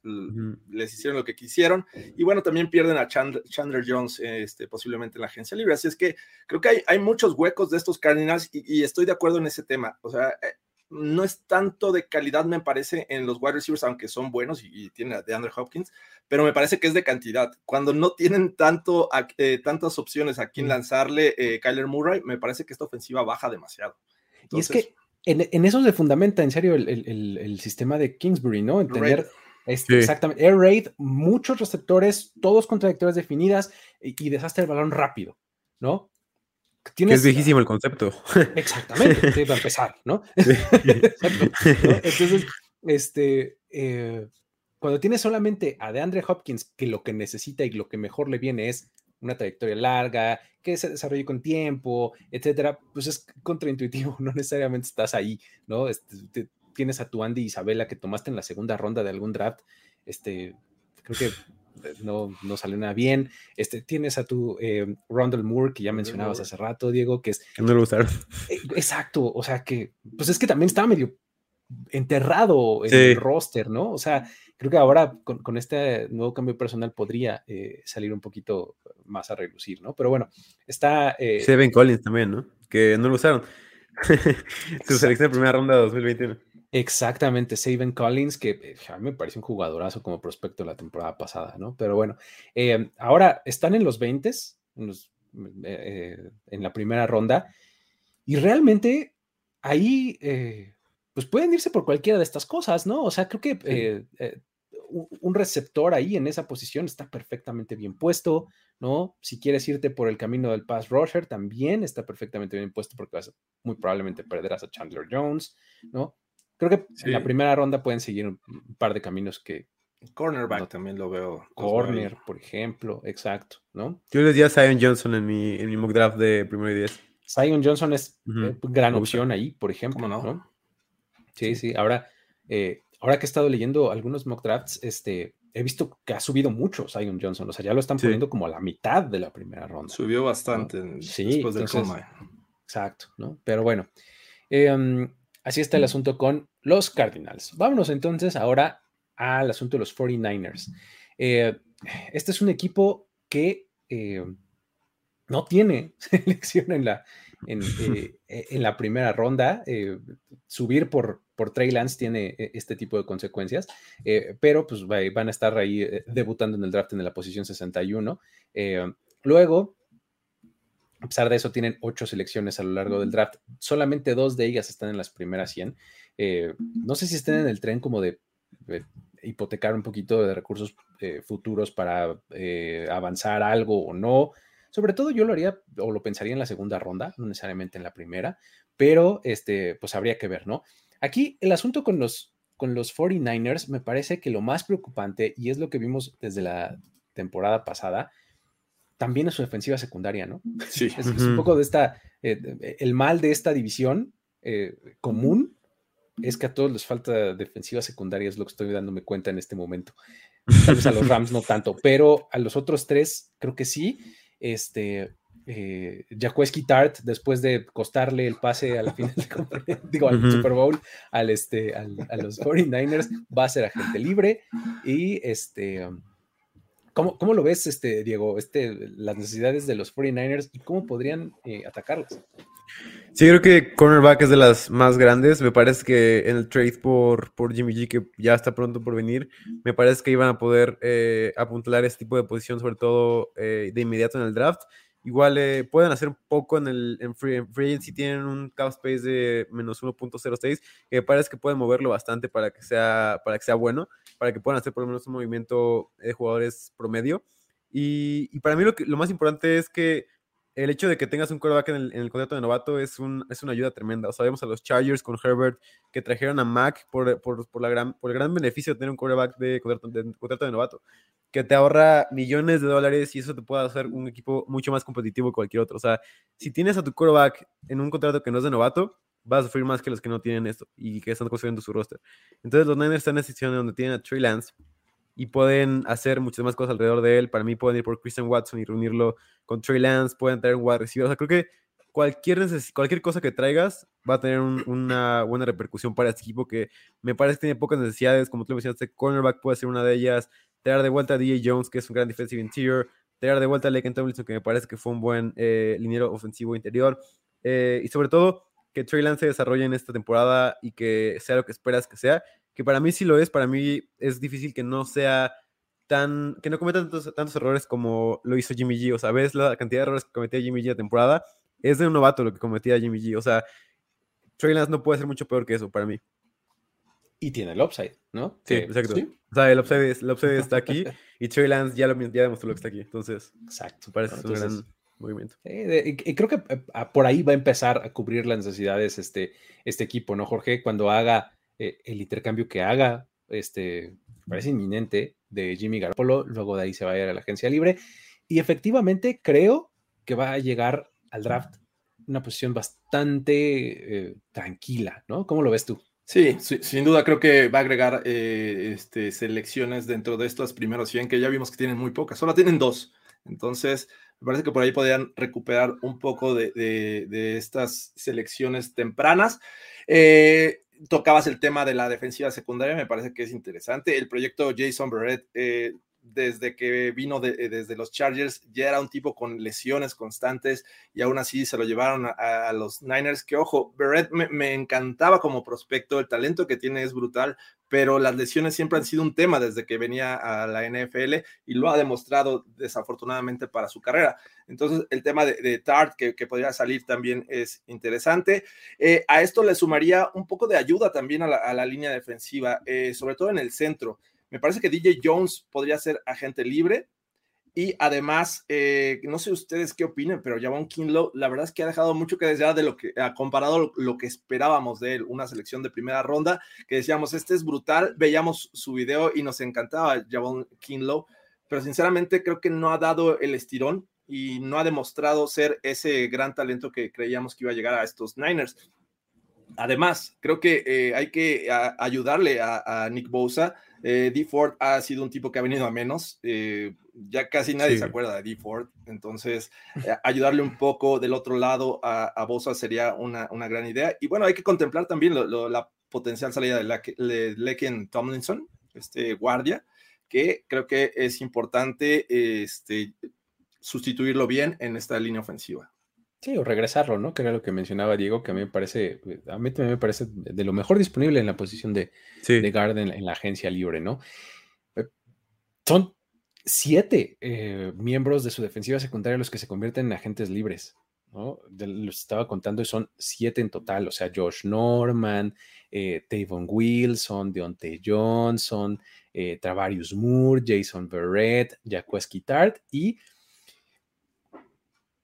les hicieron lo que quisieron. Y bueno, también pierden a Chandler, Chandler Jones este, posiblemente en la agencia libre. Así es que creo que hay, hay muchos huecos de estos Cardinals y, y estoy de acuerdo en ese tema. O sea, eh, no es tanto de calidad, me parece, en los wide receivers, aunque son buenos y, y tienen a DeAndre Hopkins, pero me parece que es de cantidad. Cuando no tienen tanto, a- eh, tantas opciones a quien lanzarle eh, Kyler Murray, me parece que esta ofensiva baja demasiado. y es que en, en eso se fundamenta en serio el, el- el- el sistema de Kingsbury, ¿no? En tener Raid. este, Sí. exactamente air raid, muchos receptores, todos con trayectorias definidas y, y desastre el balón rápido, ¿no? Que es viejísimo el concepto. Exactamente, sí, para empezar, ¿no? Entonces, este, eh, cuando tienes solamente a DeAndre Hopkins, que lo que necesita y lo que mejor le viene es una trayectoria larga, que se desarrolle con tiempo, etcétera, pues es contraintuitivo, no necesariamente estás ahí, ¿no? Este, te- tienes a tu Andy Isabela que tomaste en la segunda ronda de algún draft, este, creo que no, no salió nada bien. Este, tienes a tu eh, Rondell Moore, que ya mencionabas hace rato, Diego, que es Que no lo usaron. eh, Exacto, o sea que, pues es que también estaba medio enterrado en Sí. el roster, ¿no? O sea, creo que ahora con, con este nuevo cambio personal podría eh, salir un poquito más a relucir, ¿no? Pero bueno, está... eh, Seven Collins también, ¿no? Que no lo usaron. Su selección de primera ronda de 2021. Exactamente, Saban Collins, que eh, a mí me parece un jugadorazo como prospecto la temporada pasada, ¿no? Pero bueno, eh, ahora están en los 20, en, los, eh, en la primera ronda, y realmente ahí, eh, pues pueden irse por cualquiera de estas cosas, ¿no? O sea, creo que un un receptor ahí en esa posición está perfectamente bien puesto, ¿no? Si quieres irte por el camino del pass rusher, también está perfectamente bien puesto porque vas a, muy probablemente perderás a Chandler Jones, ¿no? Creo que en la primera ronda pueden seguir un, par de caminos que cornerback No. también lo veo. ahí. corner, por ejemplo, exacto, ¿no? Yo les di a Zion Johnson en mi, en mi mock draft de primero y 10. Zion Johnson es eh, gran me gusta. opción ahí, por ejemplo, ¿Cómo no? ¿no? Sí, sí. Ahora, eh, ahora que he estado leyendo algunos mock drafts, este, he visto que ha subido mucho Zion Johnson. O sea, ya lo están Sí. poniendo como a la mitad de la primera ronda. Subió bastante en- Sí, después del entonces- combine. Exacto, ¿no? Pero bueno, em, así está el asunto con los Cardinals. Vámonos entonces ahora al asunto de los 49ers. Eh, este es un equipo que eh, no tiene selección en la, en, eh, en la primera ronda. Subir por, por Trey Lance tiene este tipo de consecuencias, pero pues va- van a estar ahí debutando en el draft en la posición 61. Eh, luego, a pesar de eso, tienen ocho selecciones a lo largo del draft. Solamente dos de ellas están en las primeras 100. Eh, no sé si estén en el tren como de, de hipotecar un poquito de recursos eh, futuros para eh, avanzar algo o no. Sobre todo yo lo haría o lo pensaría en la segunda ronda, no necesariamente en la primera, pero este, pues habría que ver, ¿no? Aquí el asunto con los, con los 49ers me parece que lo más preocupante, y es lo que vimos desde la temporada pasada, también es su defensiva secundaria, ¿no? Sí. Es, es un poco de esta, eh, de- el mal de esta división eh, común es que a todos les falta defensiva secundaria, es lo que estoy dándome cuenta en este momento. Tal vez a los Rams no tanto, pero a los otros tres creo que sí. Este, eh, Tart, después de costarle el pase al final, de digo, al. Super Bowl, al, este, al- a los 49ers, va a ser agente libre. Y este, um, ¿cómo, cómo lo ves, este, Diego? Este, las necesidades de los 49ers y cómo podrían eh, atacarlas. Sí, creo que cornerback es de las más grandes. Me parece que en el trade por, por Jimmy G, que ya está pronto por venir, me parece que iban a poder eh, apuntalar ese tipo de posición, sobre todo eh, de inmediato en el draft. Igual eh, pueden hacer un poco en el en free, en free agency, tienen un cap space de menos 1.06, que parece que pueden moverlo bastante para que sea, para que sea bueno, para que puedan hacer por lo menos un movimiento de jugadores promedio. Y, y para mí lo, que, lo más importante es que el hecho de que tengas un quarterback en el, en el contrato de novato es, es una ayuda tremenda. O sea, vemos a los Chargers con Herbert que trajeron a Mac por, por, la gran, por el gran beneficio de tener un quarterback de contrato, de de novato, que te ahorra millones de dólares y eso te puede hacer un equipo mucho más competitivo que cualquier otro. O sea, si tienes a tu quarterback en un contrato que no es de novato, vas a sufrir más que los que no tienen esto y que están construyendo su roster. Entonces, los Niners están en esa situación donde tienen a Trey Lance y pueden hacer muchas más cosas alrededor de él. Para mí pueden ir por Christian Watson y reunirlo con Trey Lance, pueden traer un wide receiver. O sea, creo que cualquier, cualquier cosa que traigas va a tener un- una buena repercusión para este equipo que me parece que tiene pocas necesidades, como tú lo mencionaste, cornerback puede ser una de ellas, traer de vuelta a DJ Jones, que es un gran defensive interior, traer de vuelta a Laken Tomlinson, que me parece que fue un buen eh, liniero ofensivo interior, eh, y sobre todo que Trey Lance se desarrolle en esta temporada y que sea lo que esperas que sea, que para mí sí lo es, para mí es difícil que no sea tan, que no cometa tantos, tantos errores como lo hizo Jimmy G, o sea, ves la cantidad de errores que cometía Jimmy G la temporada, es de un novato lo que cometía Jimmy G, o sea, Trey Lance no puede ser mucho peor que eso para mí. Y tiene el upside, ¿no? Sí, exacto. sí, O sea, el upside, es- el upside está aquí y Trey Lance ya, lo, ya demostró lo que está aquí, entonces exacto. parece un gran movimiento. Eh, creo que eh, por ahí va a empezar a cubrir las necesidades este, este equipo, ¿no, Jorge? Cuando haga eh, el intercambio que haga, este, parece inminente, de Jimmy Garoppolo, luego de ahí se va a ir a la agencia libre. Y efectivamente creo que va a llegar al draft una posición bastante eh, tranquila, ¿no? ¿Cómo lo ves tú? Sí, sin duda creo que va a agregar eh, este, selecciones dentro de estos primeros 100 que ya vimos que tienen muy pocas, solo tienen dos. Entonces, me parece que por ahí podrían recuperar un poco de, de- de estas selecciones tempranas. Eh, tocabas el tema de la defensiva secundaria, me parece que es interesante. El proyecto Jason Barrett, eh, desde que vino de- eh, desde los Chargers, ya era un tipo con lesiones constantes y aún así se lo llevaron a, los Niners, que ojo, Barrett me, encantaba como prospecto, el talento que tiene es brutal, pero las lesiones siempre han sido un tema desde que venía a la NFL y lo ha demostrado desafortunadamente para su carrera. Entonces, el tema de, de Tart, que, podría salir también es interesante. Eh, a esto le sumaría un poco de ayuda también a la, a la línea defensiva, eh, sobre todo en el centro. Me parece que DJ Jones podría ser agente libre. Y además, eh, no sé ustedes qué opinen, pero Javon Kinlow, la verdad es que ha dejado mucho que desear de lo que ha comparado lo, que esperábamos de él, una selección de primera ronda, que decíamos, este es brutal, veíamos su video y nos encantaba Javon Kinlow, pero sinceramente creo que no ha dado el estirón y no ha demostrado ser ese gran talento que creíamos que iba a llegar a estos Niners. Además, creo que eh, hay que a, ayudarle a, a, Nick Bosa. Eh, D. Ford ha sido un tipo que ha venido a menos. Eh, ya casi nadie sí. se acuerda de D. Ford. Entonces, eh, ayudarle un poco del otro lado a, a Bosa sería una, una, gran idea. Y bueno, hay que contemplar también lo, lo, la potencial salida de Leken Tomlinson, este guardia, que creo que es importante este, sustituirlo bien en esta línea ofensiva. Sí, o regresarlo, ¿no? Que era lo que mencionaba Diego, que a mí me parece, a mí también me parece de lo mejor disponible en la posición de, sí. de guard en, en, la agencia libre, ¿no? Eh, Son siete eh, miembros de su defensiva secundaria los que se convierten en agentes libres, ¿no? De, los estaba contando y son siete en total, o sea, Josh Norman, eh, Tavon Wilson, Deontay Johnson, eh, Travarius Moore, Jason Verrett, Jacques Tart y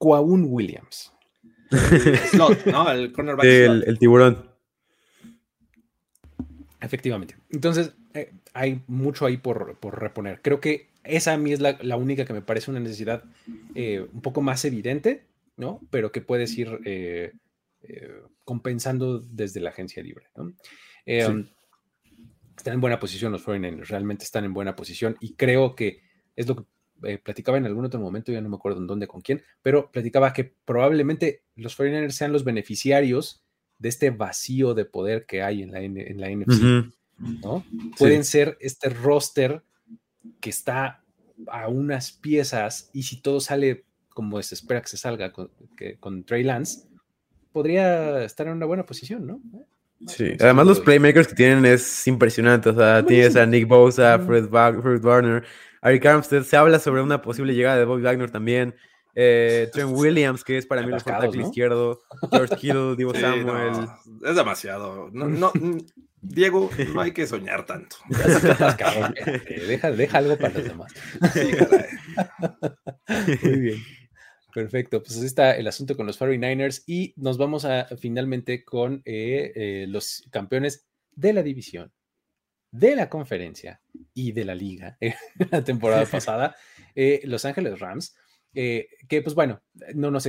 Kwaun Williams. Slot, ¿no? El cornerback. El, el, tiburón. Efectivamente. Entonces, eh, hay mucho ahí por, por, reponer. Creo que esa a mí es la, la única que me parece una necesidad eh, un poco más evidente, ¿no? Pero que puedes ir eh, compensando desde la agencia libre, ¿no? Sí. Están en buena posición los 49ers, realmente están en buena posición y creo que es lo que eh, platicaba en algún otro momento, ya no me acuerdo en dónde, con quién, pero platicaba que probablemente los 49ers sean los beneficiarios de este vacío de poder que hay en la, en la NFC, uh -huh. ¿no? Pueden ser este roster que está a unas piezas y si todo sale como se espera que se salga con, que, con Trey Lance, podría estar en una buena posición, ¿no? Sí, además los playmakers que tienen es impresionante, o sea, tienes a Nick Bosa, Fred, Fred Warner, Eric Armstead, se habla sobre una posible llegada de Bobby Wagner también. Eh, Trent Williams, que es para mí el mejor tackle ¿no? izquierdo. George Kittle, Divo sí, Samuel. No, es demasiado. No, no, Diego, no hay que soñar tanto. deja, deja algo para los demás. Sí, Muy bien. Perfecto, pues así está el asunto con los 49ers y nos vamos a finalmente con eh, eh, los campeones de la división, de la conferencia y de la liga eh, la temporada pasada, Los Ángeles Rams, que pues bueno, no nos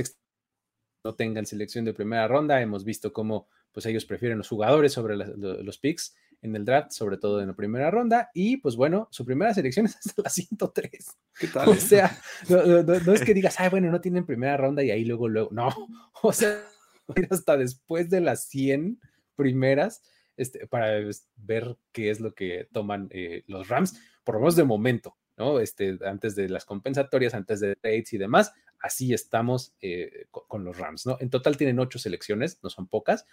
no tengan selección de primera ronda, hemos visto cómo pues ellos prefieren los jugadores sobre los picks, en el draft, sobre todo en la primera ronda. Y pues bueno, su primera selección es hasta la 103. ¿Qué tal? O sea, no, no- no- es que digas, ay, bueno, no tienen primera ronda y ahí luego, luego. No, o sea, hasta después de las 100 primeras este, para ver qué es lo que toman eh, los Rams, por lo menos de momento, ¿no? Este, antes de las compensatorias, antes de trades y demás, así estamos eh, co- con, los Rams, ¿no? En total tienen ocho selecciones, no son pocas,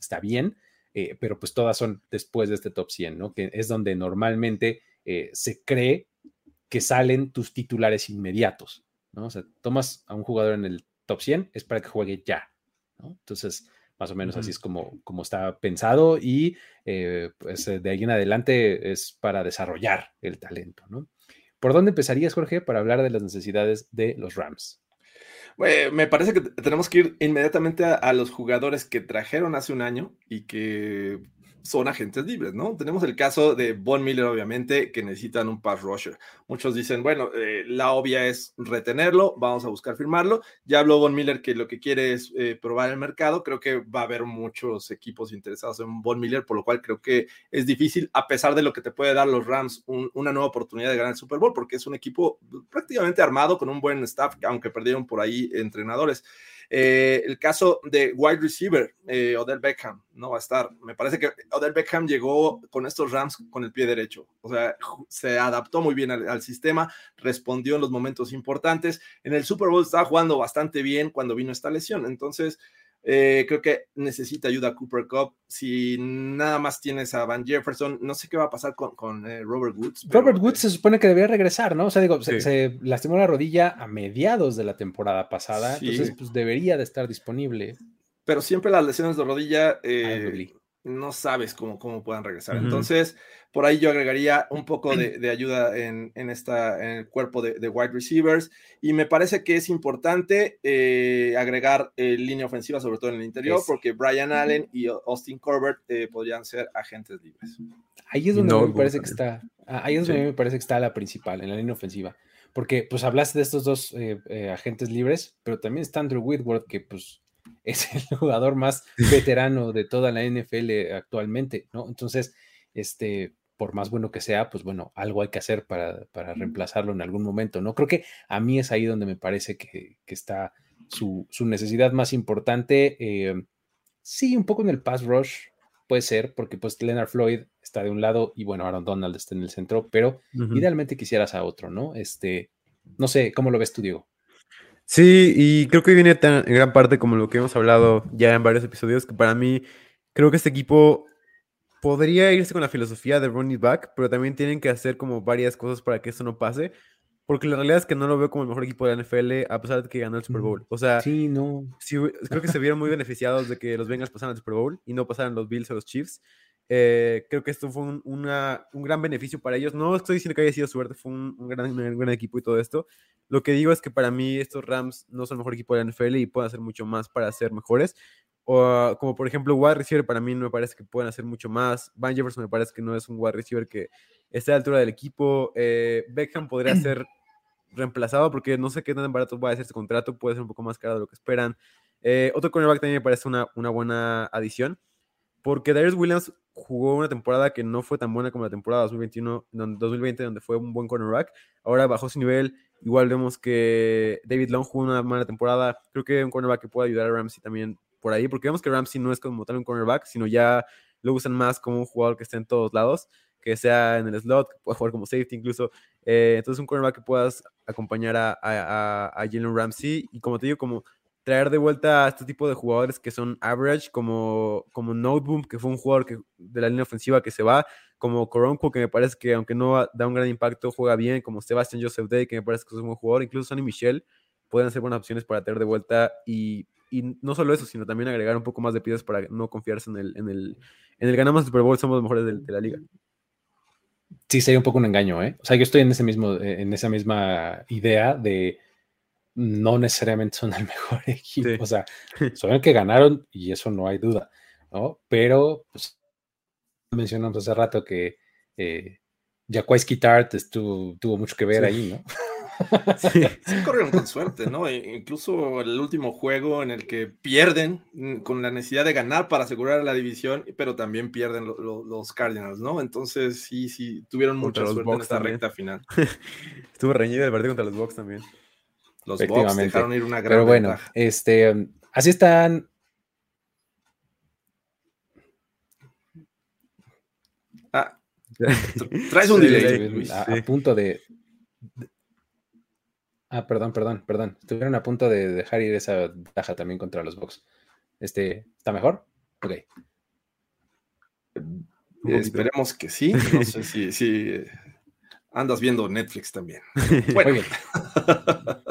está bien, eh, pero pues todas son después de este top 100, ¿no? Que es donde normalmente eh, se cree que salen tus titulares inmediatos, ¿no? O sea, tomas a un jugador en el top 100, es para que juegue ya, ¿no? Entonces, más o menos así es como, como está pensado y eh, pues de ahí en adelante es para desarrollar el talento, ¿no? ¿Por dónde empezarías, Jorge, para hablar de las necesidades de los Rams? Me parece que tenemos que ir inmediatamente a los jugadores que trajeron hace un año y que son agentes libres, ¿no? Tenemos el caso de Von Miller, obviamente, que necesitan un pass rusher. Muchos dicen, bueno, eh, la obvia es retenerlo, vamos a buscar firmarlo. Ya habló Von Miller que lo que quiere es eh, probar el mercado. Creo que va a haber muchos equipos interesados en Von Miller, por lo cual creo que es difícil, a pesar de lo que te puede dar los Rams, un- una nueva oportunidad de ganar el Super Bowl, porque es un equipo prácticamente armado con un buen staff, aunque perdieron por ahí entrenadores. Eh, el caso de wide receiver, eh, Odell Beckham, no va a estar. Me parece que Odell Beckham llegó con estos Rams con el pie derecho. O sea, se adaptó muy bien al, al sistema, respondió en los momentos importantes. En el Super Bowl estaba jugando bastante bien cuando vino esta lesión. Entonces, eh, creo que necesita ayuda Cooper Cup. Si nada más tienes a Van Jefferson, no sé qué va a pasar con, con, eh, Robert Woods. pero, Robert Woods se supone que debería regresar, ¿no? O sea, digo, se, Sí. se lastimó la rodilla a mediados de la temporada pasada, Sí. entonces pues debería de estar disponible. pero siempre las lesiones de rodilla eh. No sabes cómo, cómo puedan regresar. Ujú. Entonces, por ahí yo agregaría un poco de, de ayuda en, en, esta, en el cuerpo de, de wide receivers. Y me parece que es importante eh, agregar eh, línea ofensiva, sobre todo en el interior, Ese. porque Brian Allen y Austin Corbett eh, podrían ser agentes libres. Ahí es donde mí me parece que está, ah, ahí es donde Sí. me parece que está la principal, en la línea ofensiva. Porque pues hablaste de estos dos eh, eh, agentes libres, pero también está Andrew Whitworth, que pues es el jugador más veterano de toda la NFL actualmente, ¿no? Entonces, este, por más bueno que sea, pues bueno, algo hay que hacer para, para reemplazarlo en algún momento, ¿no? Creo que a mí es ahí donde me parece que, que está su, su necesidad más importante. eh, sí, un poco en el pass rush, puede ser, porque pues Leonard Floyd está de un lado y bueno, Aaron Donald está en el centro, pero idealmente quisieras a otro, ¿no? Este, no sé, ¿cómo lo ves tú, Diego? Sí, y creo que viene tan, en gran parte como lo que hemos hablado ya en varios episodios, que para mí creo que este equipo podría irse con la filosofía de running back, pero también tienen que hacer como varias cosas para que eso no pase, porque la realidad es que no lo veo como el mejor equipo de la NFL a pesar de que ganó el Super Bowl. O sea, Sí, no. sí, creo que se vieron muy beneficiados de que los Bengals pasaran al Super Bowl y no pasaran los Bills o los Chiefs. Eh, creo que esto fue un, una- un gran beneficio para ellos. No estoy diciendo que haya sido suerte, fue un, un gran, un gran equipo y todo esto. Lo que digo es que para mí estos Rams no son el mejor equipo de la NFL y pueden hacer mucho más para ser mejores. O, como por ejemplo, wide receiver para mí no me parece que pueden hacer mucho más. Van Jefferson me parece que no es un wide receiver que esté a la altura del equipo. Eh, Beckham podría ser reemplazado porque no sé qué tan barato va a ser ese contrato, puede ser un poco más caro de lo que esperan. Eh, otro cornerback también me parece una, una buena adición porque Darius Williams jugó una temporada que no fue tan buena como la temporada 2021, donde- 2020, donde fue un buen cornerback. Ahora bajó su nivel. Igual vemos que David Long jugó una mala temporada. Creo que un cornerback que puede ayudar a Ramsey también por ahí, porque vemos que Ramsey no es como tal un cornerback, sino ya lo usan más como un jugador que esté en todos lados, que sea en el slot, que pueda jugar como safety incluso. Eh, entonces un cornerback que puedas acompañar a, a, a, a Jalen Ramsey y como te digo, como traer de vuelta a este tipo de jugadores que son average, como, como Noteboom, que fue un jugador de la línea ofensiva que se va, como Coronco, que me parece que aunque no da un gran impacto, juega bien, como Sebastian Joseph Day, que me parece que es un buen jugador, incluso Sonny Michel, pueden ser buenas opciones para traer de vuelta y, y no solo eso, sino también agregar un poco más de piezas para no confiarse en el, en el, en el ganamos Super Bowl, somos los mejores de, de la liga. Sí, sería un poco un engaño, ¿eh? O sea, yo estoy en ese mismo, eh, en esa misma idea de no necesariamente son el mejor equipo. Sí. O sea, son el que ganaron y eso no hay duda, ¿no? Pero pues, mencionamos hace rato que eh, Tart estuvo, tuvo mucho que ver Sí. ahí, ¿no? Sí. Sí corrieron con suerte, ¿no? E- incluso el último juego en el que pierden mm, con la necesidad de ganar para asegurar la división, pero también pierden lo- lo- los Cardinals, ¿no? Entonces sí, sí, tuvieron Contra mucha los suerte en esta también. recta final. Estuvo reñido el partido contra los Bucks también. Los Bucks Efectivamente. dejaron ir una gran Pero bueno, ventaja. este, así están. Ah, tra- traes un Sí, delay. a, a punto de, Ah, perdón, perdón, perdón. Estuvieron a punto de dejar ir esa ventaja también contra los Bucks. Este, ¿está mejor? Ok. Poquito. Esperemos que sí. No sé si, si eh, andas viendo Netflix también. Bueno, Muy bien.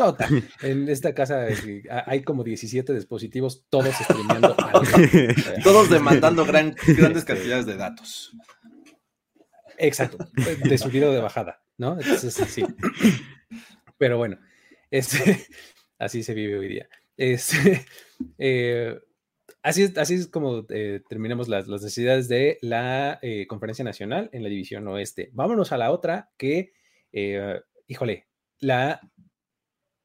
Sota. En esta casa hay como 17 dispositivos, todos streameando algo. todos demandando gran- grandes cantidades de datos. Exacto, de subida o de bajada, ¿no? Entonces, sí. Pero bueno, este, así se vive hoy día. Este, eh, así, es, así es como eh, terminamos las, las necesidades de la eh, Conferencia Nacional en la División Oeste. Vámonos a la otra que, híjole, la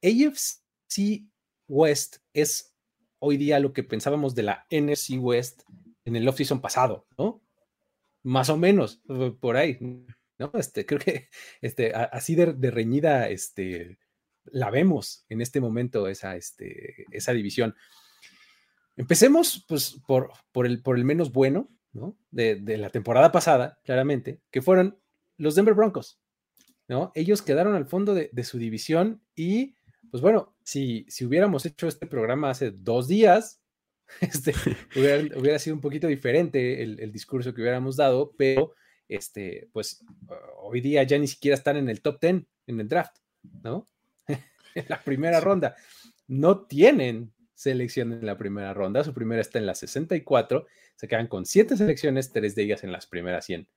AFC West es hoy día lo que pensábamos de la NFC West en el offseason pasado, ¿no? Más o menos, por ahí, ¿no? Este, creo que este, así de, de reñida este, la vemos en este momento, esa, este, esa división. Empecemos, pues, por, por, el, por el menos bueno, ¿no? De, de la temporada pasada, claramente, que fueron los Denver Broncos, ¿no? Ellos quedaron al fondo de, de su división y, pues bueno, si, si hubiéramos hecho este programa hace dos días, este, hubiera, hubiera sido un poquito diferente el, el discurso que hubiéramos dado, pero este, pues uh, hoy día ya ni siquiera están en el top 10 en el draft, ¿no? en la primera ronda. No tienen selección en la primera ronda, su primera está en la 64, se quedan con siete selecciones, tres de ellas en las primeras 100.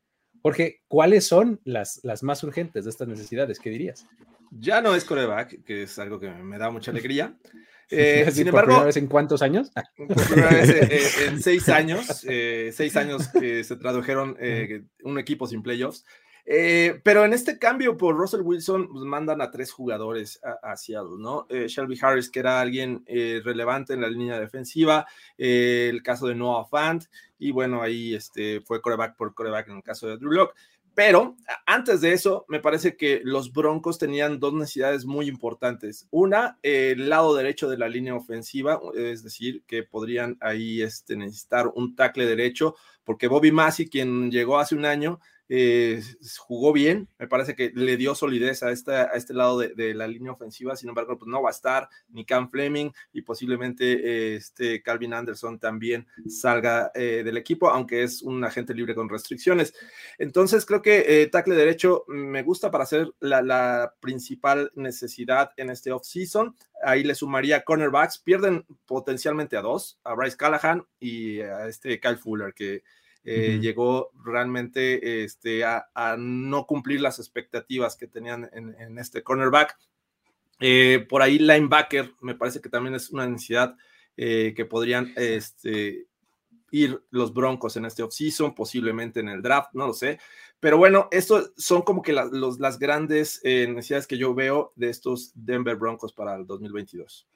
Jorge, ¿cuáles son las, las más urgentes de estas necesidades? ¿Qué dirías? Ya no es coreback, que es algo que me da mucha alegría. Eh, sin ¿Por primera embargo, vez en cuántos años? Por primera vez eh, en seis años, eh, seis años que se tradujeron un equipo sin playoffs. Eh, pero en este cambio por Russell Wilson, pues mandan a tres jugadores a, a ¿no? Eh, Shelby Harris, que era alguien eh, relevante en la línea defensiva, el caso de Noah Fant, y bueno, ahí este, fue coreback por coreback en el caso de Drew Lock. Pero antes de eso, me parece que los Broncos tenían dos necesidades muy importantes. Una, el lado derecho de la línea ofensiva, es decir, que podrían ahí este, necesitar un tackle derecho, porque Bobby Massey, quien llegó hace un año, eh, jugó bien, me parece que le dio solidez a, este lado de, la línea ofensiva, sin embargo, pues no va a estar ni Cam Fleming y posiblemente este Calvin Anderson también salga eh, del equipo, aunque es un agente libre con restricciones. Entonces, creo que eh, tackle derecho me gusta para la, la principal necesidad en este off-season. Ahí le sumaría cornerbacks, pierden potencialmente a dos, a Bryce Callahan y a este Kyle Fuller, que eh, uh -huh. llegó realmente este, a, a, no cumplir las expectativas que tenían en, en este cornerback. Eh, por ahí linebacker me parece que también es una necesidad eh, que podrían este, ir los Broncos en este offseason, posiblemente en el draft, no lo sé. Pero bueno, estos son como que la, los, las grandes eh, necesidades que yo veo de estos Denver Broncos para el 2022.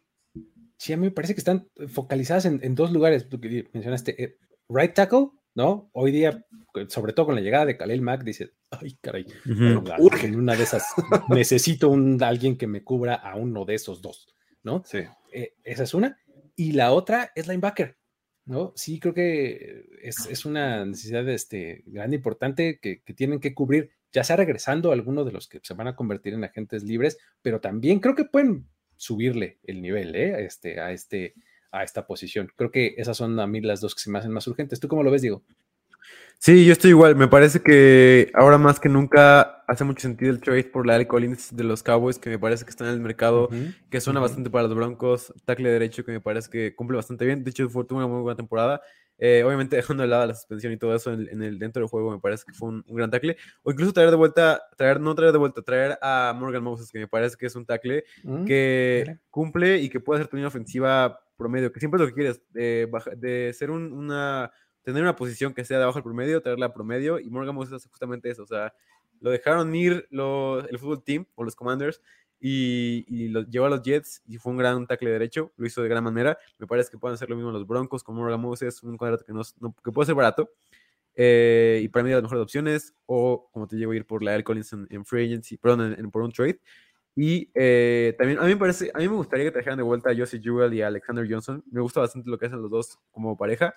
Sí, a mí me parece que están focalizadas en, en dos lugares. Porque mencionaste eh, right tackle, ¿no? Hoy día, sobre todo con la llegada de Khalil Mack, dice, ay, caray, uh -huh. en una de esas necesito un, alguien que me cubra a uno de esos dos, ¿no? Sí. Eh, esa es una. Y la otra es linebacker, ¿no? Sí, creo que es, es una necesidad este, grande, importante que, que, tienen que cubrir, ya sea regresando a algunos de los que se van a convertir en agentes libres, pero también creo que pueden subirle el nivel ¿eh? este, a este a esta posición. Creo que esas son a mí las dos que se me hacen más urgentes. ¿Tú cómo lo ves, Diego? Sí, yo estoy igual. Me parece que ahora más que nunca hace mucho sentido el trade por la L. Collins de los Cowboys, que me parece que está en el mercado, uh -huh. que suena uh -huh. bastante para los Broncos. Tackle derecho, que me parece que cumple bastante bien. De hecho, fue una muy buena temporada. Eh, obviamente, dejando de lado la suspensión y todo eso en, en, el dentro del juego, me parece que fue un, un, gran tackle. O incluso traer de vuelta, traer, no traer de vuelta, traer a Morgan Moses, que me parece que es un tackle uh -huh. que cumple y que puede hacer línea ofensiva promedio, que siempre es lo que quieres, de, de ser un, una, tener una posición que sea debajo del promedio, traerla a promedio, y Morgan Moses hace justamente eso, o sea, lo dejaron ir el fútbol team o los Commanders y, y lo llevó a los Jets y fue un gran tackle derecho, lo hizo de gran manera. Me parece que pueden hacer lo mismo los Broncos con Morgan Moses, un contrato que, no, no- que puede ser barato. eh, y para mí de las mejores opciones, o como te llevo a ir por la Air Collins en, en free agency, perdón, en- en- por un trade. Y eh, también a mí me parece, a mí me gustaría que trajeran de vuelta a Josie Jewell y a Alexander Johnson. Me gusta bastante lo que hacen los dos como pareja.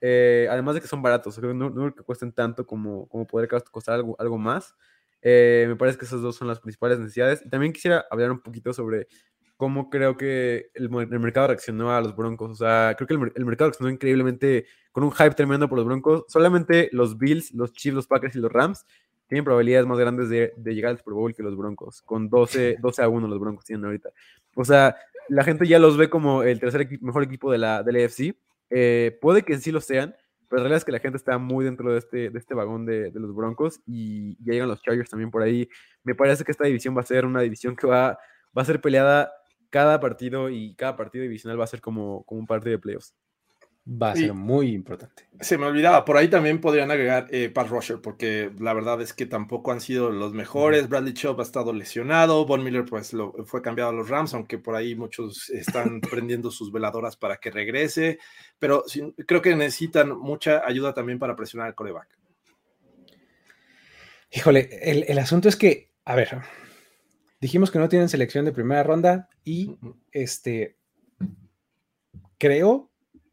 Eh, además de que son baratos, creo que no, no que cuesten tanto como, como poder cost- costar algo, algo más. Eh, me parece que esas dos son las principales necesidades. Y también quisiera hablar un poquito sobre cómo creo que el, el mercado reaccionó a los Broncos. O sea, creo que el, el mercado reaccionó increíblemente con un hype tremendo por los Broncos. Solamente los Bills, los Chiefs, los Packers y los Rams tienen probabilidades más grandes de, de llegar al Super Bowl que los Broncos. Con 12, 12 a 1 los Broncos tienen ahorita. O sea, la gente ya los ve como el tercer mejor equipo de la, del AFC. Eh, puede que sí lo sean, pero la realidad es que la gente está muy dentro de este, de este vagón de, de los Broncos y ya llegan los Chargers también por ahí. Me parece que esta división va a ser una división que va, va a ser peleada cada partido y cada partido divisional va a ser como, como un partido de playoffs. Va a Y- ser muy importante. Se me olvidaba, por ahí también podrían agregar eh, Pat Rusher, porque la verdad es que tampoco han sido los mejores. Bradley Chubb ha estado lesionado, Von Miller pues lo, fue cambiado a los Rams, aunque por ahí muchos están prendiendo sus veladoras para que regrese, pero sí, creo que necesitan mucha ayuda también para presionar al coreback. Híjole, el, el asunto es que, a ver, dijimos que no tienen selección de primera ronda y este creo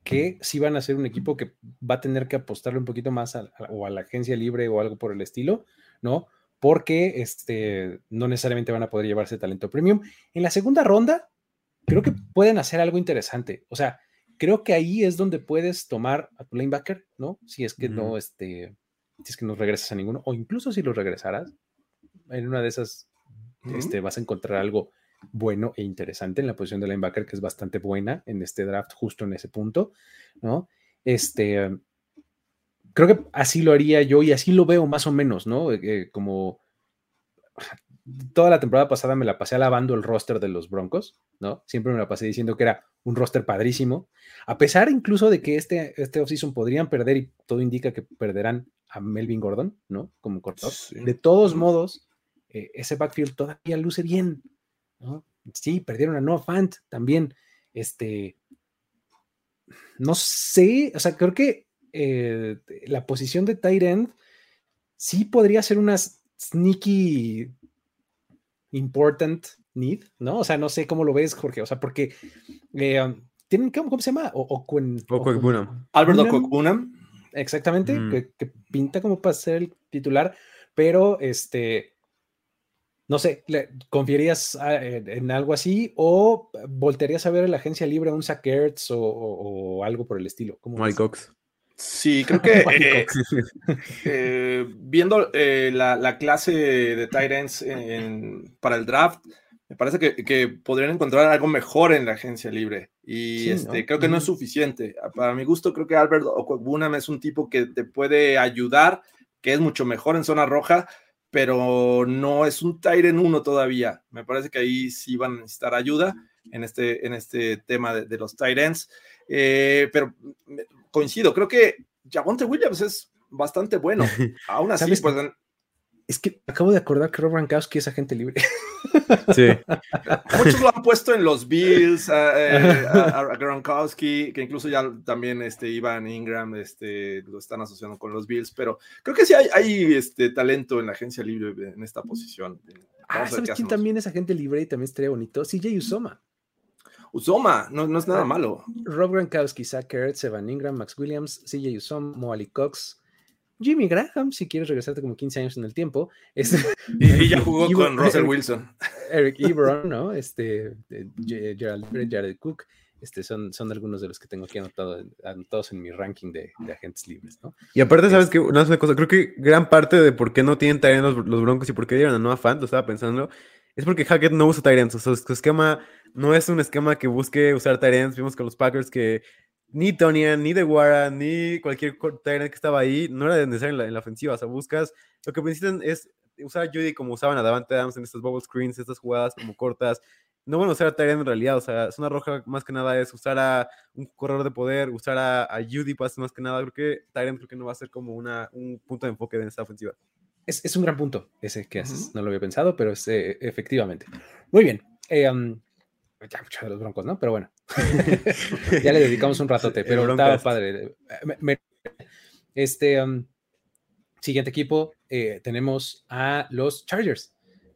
que sí van a ser un equipo que va a tener que apostarle un poquito más a, a- o a la agencia libre o algo por el estilo, ¿no? Porque este, no necesariamente van a poder llevarse talento premium. En la segunda ronda, creo que pueden hacer algo interesante. O sea, creo que ahí es donde puedes tomar a tu linebacker, ¿no? Si es que no, este, si es que no regresas a ninguno, o incluso si los regresaras, en una de esas este, vas a encontrar algo bueno e interesante en la posición de linebacker, que es bastante buena en este draft, justo en ese punto, ¿no? Este, creo que así lo haría yo y así lo veo más o menos, ¿no? Eh, eh, como toda la temporada pasada me la pasé alabando el roster de los Broncos, ¿no? Siempre me la pasé diciendo que era un roster padrísimo, a pesar incluso de que este, este offseason podrían perder y todo indica que perderán a Melvin Gordon, ¿no? Como corredor. Sí. De todos modos, eh, ese backfield todavía luce bien, ¿no? Sí, perdieron a Noah Fant también, este, no sé, o sea, creo que eh, la posición de tight end sí podría ser una sneaky important need, ¿no? O sea, no sé cómo lo ves, Jorge, o sea, porque eh, um, tienen, ¿cómo, cómo se llama? O, Okwen- Okwuegbunam. Okwen- Albert Exactamente, Mm. que, que pinta como para ser el titular, pero este, no sé, ¿le- ¿confiarías a- en, algo así o voltearías a ver a la agencia libre a un Zach Ertz o, o- o algo por el estilo? ¿Cómo Mike? Cox. Sí, creo que eh, eh, viendo eh, la, la clase de tight ends en- para el draft, me parece que, que podrían encontrar algo mejor en la agencia libre. Y Sí, este, ¿no? creo que no es suficiente. Para mi gusto, creo que Albert Okwuegbunam es un tipo que te puede ayudar, que es mucho mejor en zona roja, pero no es un end uno todavía. Me parece que ahí sí van a necesitar ayuda en este, en este tema de, de los ends. Eh, pero me- coincido, creo que Javonte Williams es bastante bueno. Aún así, pues Es que acabo de acordar que Rob Gronkowski es agente libre. Sí. muchos lo han puesto en los Bills, a, eh, a- a Gronkowski, que incluso ya también este, Ivan Ingram este, lo están asociando con los Bills, pero creo que sí hay, hay este, talento en la agencia libre en esta posición. Ah, Vamos ¿sabes quién también es agente libre y también estaría bonito? CJ Usoma. Uzoma, no, no es nada Ah. malo. Rob Gronkowski, Zach Ertz, Evan Ingram, Max Williams, CJ Usoma, Mo Ali Cox, Jimmy Graham, si quieres regresarte como 15 años en el tiempo. Este, Y, y ya jugó con Russell Wilson. Eric Ebron, ¿no? Este, eh, Ge- Gerald Jared Cook, este, son, son algunos de los que tengo aquí anotado, anotados en mi ranking de, de agentes libres, ¿no? Y aparte, ¿sabes qué? Una una cosa, creo que gran parte de por qué no tienen Tyrant los, los Broncos y por qué dieron a Noah Fant, lo estaba pensando, es porque Hackett no usa Tyrants. O sea, su esquema no es un esquema que busque usar Tyrants. Vimos con los Packers que ni Tonian, ni DeWara, ni cualquier Tyrant que estaba ahí, no era necesario en la, en la ofensiva. O sea, buscas, lo que necesitan es usar a Judy como usaban a Davante Adams en estas bubble screens, estas jugadas como cortas. No van a usar a Tyrant en realidad, o sea, zona roja más que nada es usar a un corredor de poder, usar a, a Judy Pass más que nada. Creo que Tyrant creo que no va a ser como una, un punto de enfoque de esta ofensiva. es, es un gran punto ese que haces. No lo había pensado, pero es eh, efectivamente. Muy bien. eh, um, ya mucho de los broncos, ¿no? Pero bueno. ya le dedicamos un ratote, pero estaba padre. Me- me- este um, siguiente equipo, eh, tenemos a los Chargers.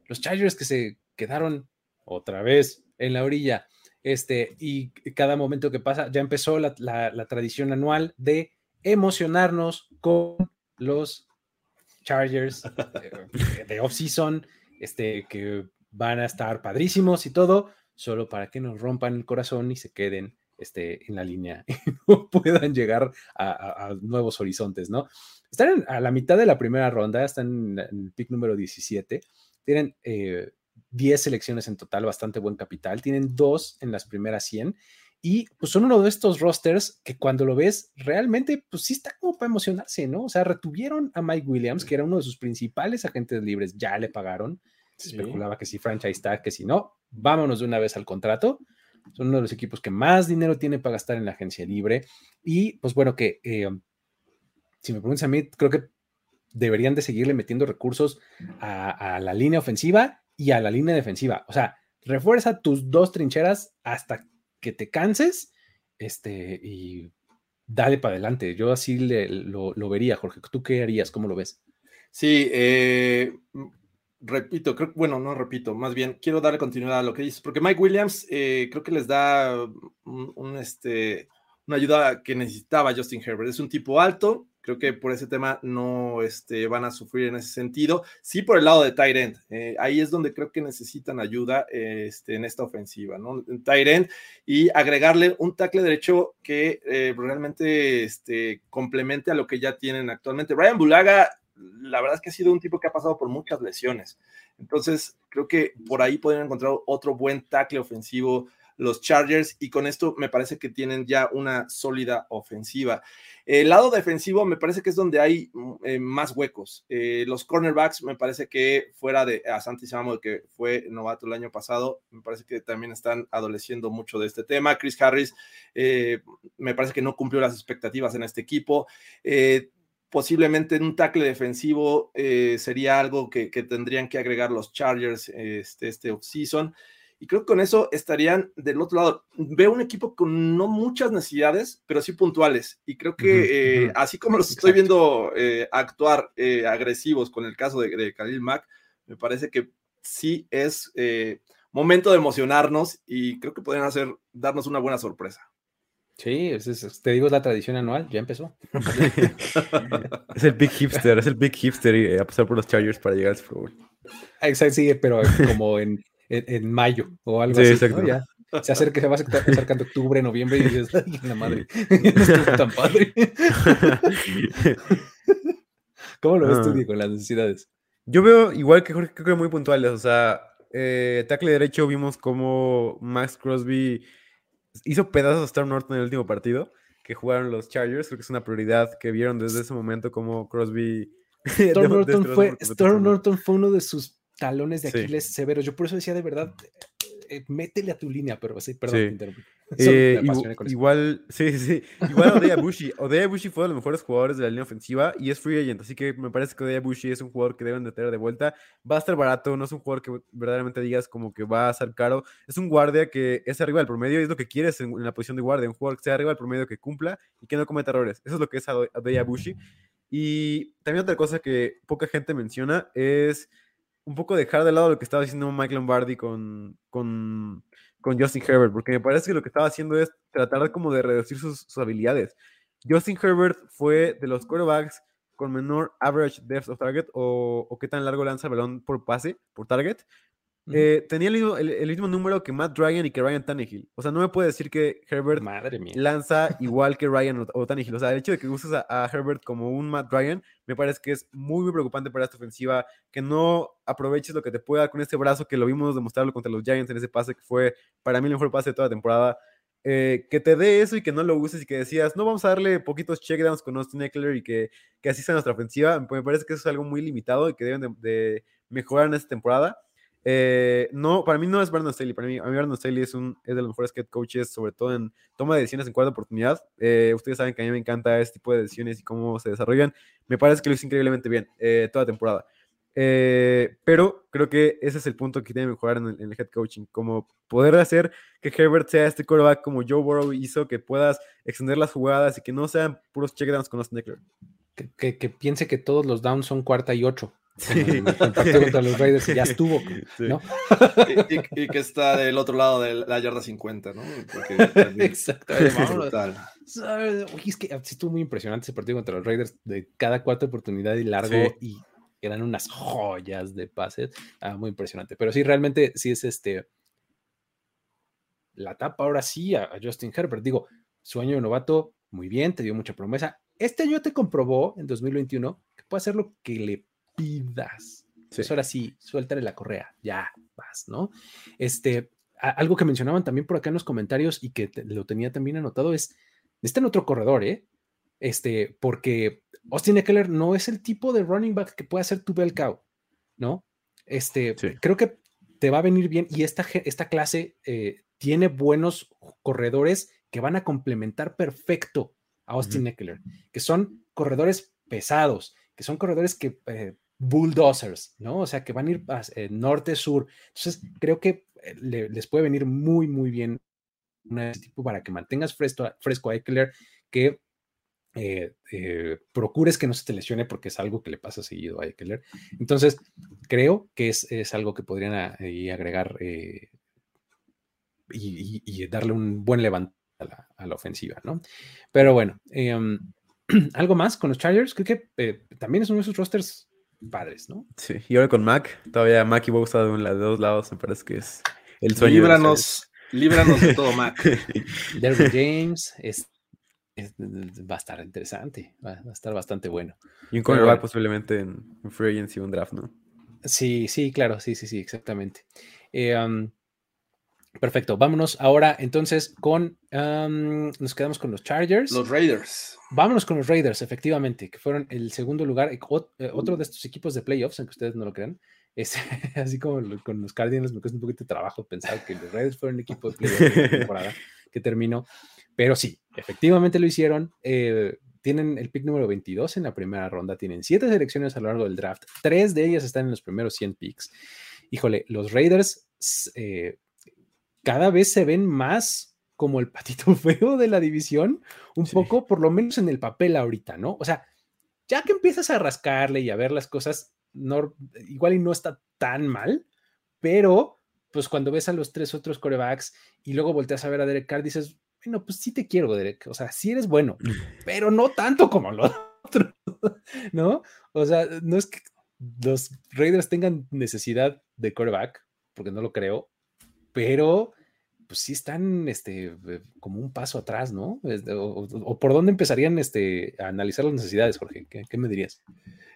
Los Chargers que se quedaron otra vez en la orilla. Este, y cada momento que pasa, ya empezó la, la- la tradición anual de emocionarnos con los Chargers eh, de off-season, este, que van a estar padrísimos y todo, solo para que nos rompan el corazón y se queden este, en la línea y no puedan llegar a, a- a nuevos horizontes, ¿no? Están a la mitad de la primera ronda, están en, en el pick número 17, tienen eh, 10 selecciones en total, bastante buen capital, tienen dos en las primeras 100 y pues son uno de estos rosters que cuando lo ves realmente pues sí está como para emocionarse, ¿no? O sea, retuvieron a Mike Williams, que era uno de sus principales agentes libres, ya le pagaron, se Sí. especulaba que si franchise tag, que si no, vámonos de una vez al contrato. Son uno de los equipos que más dinero tiene para gastar en la agencia libre. Y pues bueno, que eh, si me preguntas a mí, creo que deberían de seguirle metiendo recursos a, a la línea ofensiva y a la línea defensiva. O sea, refuerza tus dos trincheras hasta que te canses este, y dale para adelante. Yo así le- lo, lo vería, Jorge. ¿Tú qué harías? ¿Cómo lo ves? Sí, eh, repito, creo, bueno, no repito, más bien quiero darle continuidad a lo que dices, porque Mike Williams eh, creo que les da un, este, una ayuda que necesitaba Justin Herbert. Es un tipo alto, creo que por ese tema no este, van a sufrir en ese sentido. Sí, por el lado de end, eh, ahí es donde creo que necesitan ayuda eh, en esta ofensiva, ¿no? En end y agregarle un tackle derecho que eh, realmente este, complemente a lo que ya tienen actualmente. Brian Bulaga la verdad es que ha sido un tipo que ha pasado por muchas lesiones. Entonces, creo que por ahí podrían encontrar otro buen tackle ofensivo los Chargers y con esto me parece que tienen ya una sólida ofensiva. El lado defensivo me parece que es donde hay eh, más huecos. Eh, los cornerbacks me parece que fuera de Asante Samuel, que fue novato el año pasado, me parece que también están adoleciendo mucho de este tema. Chris Harris eh, me parece que no cumplió las expectativas en este equipo. Posiblemente en un tackle defensivo eh, sería algo que, que, tendrían que agregar los Chargers este, este offseason. Y creo que con eso estarían del otro lado. Veo un equipo con no muchas necesidades, pero sí puntuales. Y creo que uh -huh, eh, uh -huh. así como los Exacto. estoy viendo eh, actuar agresivos con el caso de, de, Khalil Mack, me parece que sí es momento de emocionarnos y creo que podrían hacer, darnos una buena sorpresa. Sí, es, es, te digo, es la tradición anual, ya empezó. es el big hipster, es el big hipster y a pasar por los Chargers para llegar al Super Bowl. Exacto, sí, pero como en, en, en mayo o algo sí, así. Exacto. ¿no? Ya se acerca, se va acercando octubre, noviembre y dices, ay, la madre, no estuvo tan padre. ¿Cómo lo ves Ah. tú, Diego, las necesidades? Yo veo igual que Jorge, creo que muy puntuales, o sea, eh, tackle derecho vimos como Max Crosby hizo pedazos a Storm Norton en el último partido que jugaron los Chargers. Creo que es una prioridad que vieron desde ese momento como Crosby. Storm, Norton, fue, Storm Norton fue uno de sus talones de Aquiles sí. severos. Yo por eso decía de verdad, eh, métele a tu línea, pero sí, perdón, sí. te. Eh, igual, sí, sí. Igual Odea Bushi. Odea Bushi fue de los mejores jugadores de la línea ofensiva y es free agent, así que me parece que Odea Bushi es un jugador que deben de tener de vuelta. Va a estar barato, no es un jugador que verdaderamente digas como que va a ser caro. Es un guardia que es arriba del promedio y es lo que quieres en, en la posición de guardia, un jugador que sea arriba del promedio, que cumpla y que no cometa errores. Eso es lo que es Odea Bushi. Y también otra cosa que poca gente menciona es un poco dejar de lado lo que estaba haciendo Mike Lombardi con, con, con, Justin Herbert, porque me parece que lo que estaba haciendo es tratar como de reducir sus, sus habilidades. Justin Herbert fue de los quarterbacks con menor average depth of target o, o qué tan largo lanza el balón por pase, por target. Uh -huh. eh, tenía el mismo, el, el mismo, número que Matt Ryan y que Ryan Tannehill. O sea, no me puede decir que Herbert lanza igual que Ryan o, o, Tannehill. O sea, el hecho de que uses a, a, Herbert como un Matt Ryan me parece que es muy, muy preocupante para esta ofensiva. Que no aproveches lo que te pueda con este brazo que lo vimos demostrarlo contra los Giants en ese pase que fue para mí el mejor pase de toda la temporada. Eh, que te dé eso y que no lo uses y que decías, no vamos a darle poquitos checkdowns con Austin Eckler y que, que así sea nuestra ofensiva. Me parece que eso es algo muy limitado y que deben de, de mejorar en esta temporada. Eh, no, para mí no es Brandon Staley. Para mí, a mí Staley es, un, de los mejores head coaches, sobre todo en toma de decisiones en cuarta oportunidad. Eh, ustedes saben que a mí me encanta este tipo de decisiones y cómo se desarrollan. Me parece que lo hizo increíblemente bien eh, toda temporada. Pero creo que ese es el punto que tiene que mejorar en el, head coaching, como poder hacer que Herbert sea este quarterback como Joe Burrow hizo, que puedas extender las jugadas y que no sean puros checkdowns con los Eckler. Que, que, que, piense que todos los downs son cuarta y ocho. Sí. En el partido contra los Raiders y ya estuvo, sí. ¿no? Y, y, y, que está del otro lado de la yarda 50, ¿no? Exactamente. Oye, es que sí estuvo muy impresionante ese partido contra los Raiders de cada cuarta oportunidad y largo y eran unas joyas de pases. Ah, muy impresionante. Pero sí, realmente sí es este. La tapa ahora sí a, a Justin Herbert. Digo, su año de novato, muy bien, te dio mucha promesa. Este año te comprobó en 2021 que puede hacer lo que le pidas. Sí. Pues ahora sí, suéltale la correa, ya vas, ¿no? Este, a, algo que mencionaban también por acá en los comentarios y que te, lo tenía también anotado es, necesitan otro corredor, ¿eh? Este, porque Austin Eckler no es el tipo de running back que puede hacer tu bell cow, ¿no? Este, sí. creo que te va a venir bien y esta, esta clase eh, tiene buenos corredores que van a complementar perfecto a Austin uh -huh. Eckler, que son corredores pesados, que son corredores que eh, bulldozers, ¿no? O sea, que van a ir eh, norte-sur. Entonces, creo que eh, le, les puede venir muy, muy bien una tipo para que mantengas fresco, fresco a Eckler, que eh, procures que no se te lesione porque es algo que le pasa seguido a Eckler. Entonces, creo que es, es algo que podrían agregar y, darle un buen levante a la, a la ofensiva, ¿no? Pero bueno, um, algo más con los Chargers, creo que también es uno de esos rosters padres, ¿no? Sí, y ahora con Mac, todavía Mac y Bosa de, un, de dos lados, me parece que es el sueño. Líbranos, líbranos de todo Mac. Derwin James, es, es, va a estar interesante, va, va, a estar bastante bueno. Y un cornerback bueno, posiblemente en, en, free agency, un draft, ¿no? Sí, sí, claro, sí, sí, sí, exactamente. Eh, um, Perfecto, vámonos ahora entonces con, um, nos quedamos con los Chargers. Los Raiders. Vámonos con los Raiders, efectivamente, que fueron el segundo lugar, eh, otro de estos equipos de playoffs, aunque ustedes no lo crean. Es, así como con los Cardinals me cuesta un poquito de trabajo pensar que los Raiders fueron el equipo de playoffs de temporada que terminó, pero sí, efectivamente lo hicieron. Eh, tienen el pick número 22 en la primera ronda, tienen siete selecciones a lo largo del draft, tres de ellas están en los primeros 100 picks. Híjole, los Raiders eh, cada vez se ven más como el patito feo de la división, un sí. poco, por lo menos en el papel ahorita, ¿no? O sea, ya que empiezas a rascarle y a ver las cosas, no, igual y no está tan mal, pero pues cuando ves a los tres otros corebacks y luego volteas a ver a Derek Carr, dices, bueno, pues sí te quiero, Derek, o sea, sí eres bueno, pero no tanto como los otros, ¿no? O sea, no es que los Raiders tengan necesidad de coreback, porque no lo creo, pero pues sí están este, como un paso atrás, ¿no? O, o, por dónde empezarían este, a analizar las necesidades, Jorge? ¿Qué, me dirías?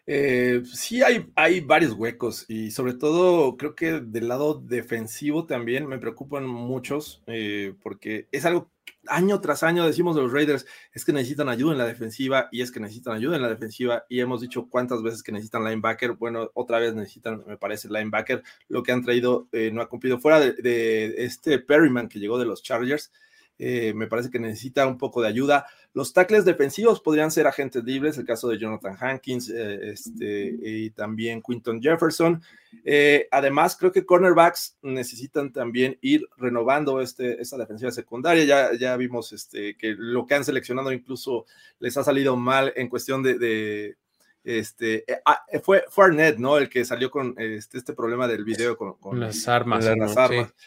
Eh, sí, hay, hay varios huecos y sobre todo creo que del lado defensivo también me preocupan muchos eh, porque es algo año tras año decimos de los Raiders es que necesitan ayuda en la defensiva y es que necesitan ayuda en la defensiva y hemos dicho cuántas veces que necesitan linebacker, bueno, otra vez necesitan, me parece, linebacker, lo que han traído eh, no ha cumplido fuera de, este Perryman que llegó de los Chargers, eh, me parece que necesita un poco de ayuda. Los tackles defensivos podrían ser agentes libres, el caso de Jonathan Hankins eh, este, y también Quinton Jefferson. Eh, además, creo que cornerbacks necesitan también ir renovando este, esta defensiva secundaria. Ya, ya vimos este, que lo que han seleccionado incluso les ha salido mal en cuestión de, de este ah, fue, fue Arnett, ¿no? El que salió con este, este problema del video con, con las armas. Las, armas. Sí.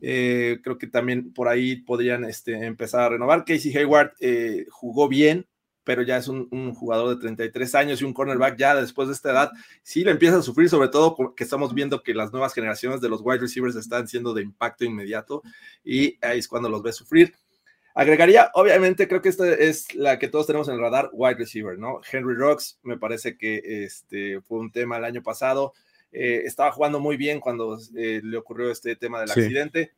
Eh, creo que también por ahí podrían este, empezar a renovar. Casey Hayward eh, jugó bien, pero ya es un, jugador de 33 años y un cornerback ya después de esta edad, sí le empieza a sufrir, sobre todo que estamos viendo que las nuevas generaciones de los wide receivers están siendo de impacto inmediato y ahí es cuando los ve sufrir. Agregaría, obviamente, creo que esta es la que todos tenemos en el radar, wide receiver, ¿no? Henry Rocks, me parece que este, fue un tema el año pasado. Eh, estaba jugando muy bien cuando eh, le ocurrió este tema del sí. accidente.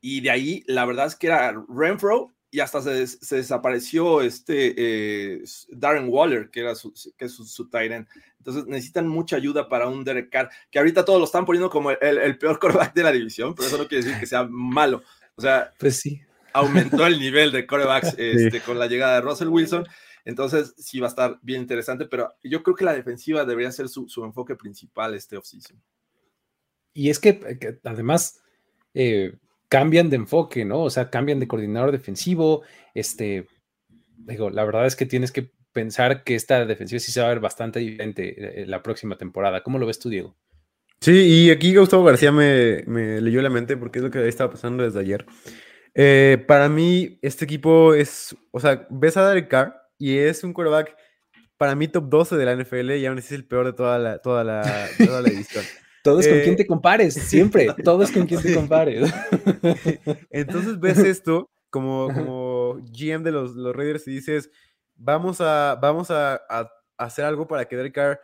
Y de ahí, la verdad es que era Renfro y hasta se, se desapareció este eh, Darren Waller, que era su, que es su, su tight end. Entonces necesitan mucha ayuda para un Derek Carr, que ahorita todos lo están poniendo como el, el peor coreback de la división, pero eso no quiere decir que sea malo. O sea, pues sí. aumentó el nivel de corebacks este, sí. con la llegada de Russell Wilson. Entonces, sí va a estar bien interesante, pero yo creo que la defensiva debería ser su, su enfoque principal este offseason. Y es que, eh, que además eh, cambian de enfoque, ¿no? O sea, cambian de coordinador defensivo. Este, digo, la verdad es que tienes que pensar que esta defensiva sí se va a ver bastante diferente eh, la próxima temporada. ¿Cómo lo ves tú, Diego? Sí, y aquí Gustavo García me, me leyó la mente porque es lo que estaba pasando desde ayer. Eh, para mí, este equipo es, o sea, ves a Derek Carr y es un quarterback para mí top 12 de la NFL y aún así es el peor de toda la, toda la, toda la edición. Todo es con Eh, quien te compares, siempre. Todo es con quien te compares. Entonces ves esto como, como GM de los, los Raiders y dices, vamos a, vamos a, a hacer algo para que Derek Carr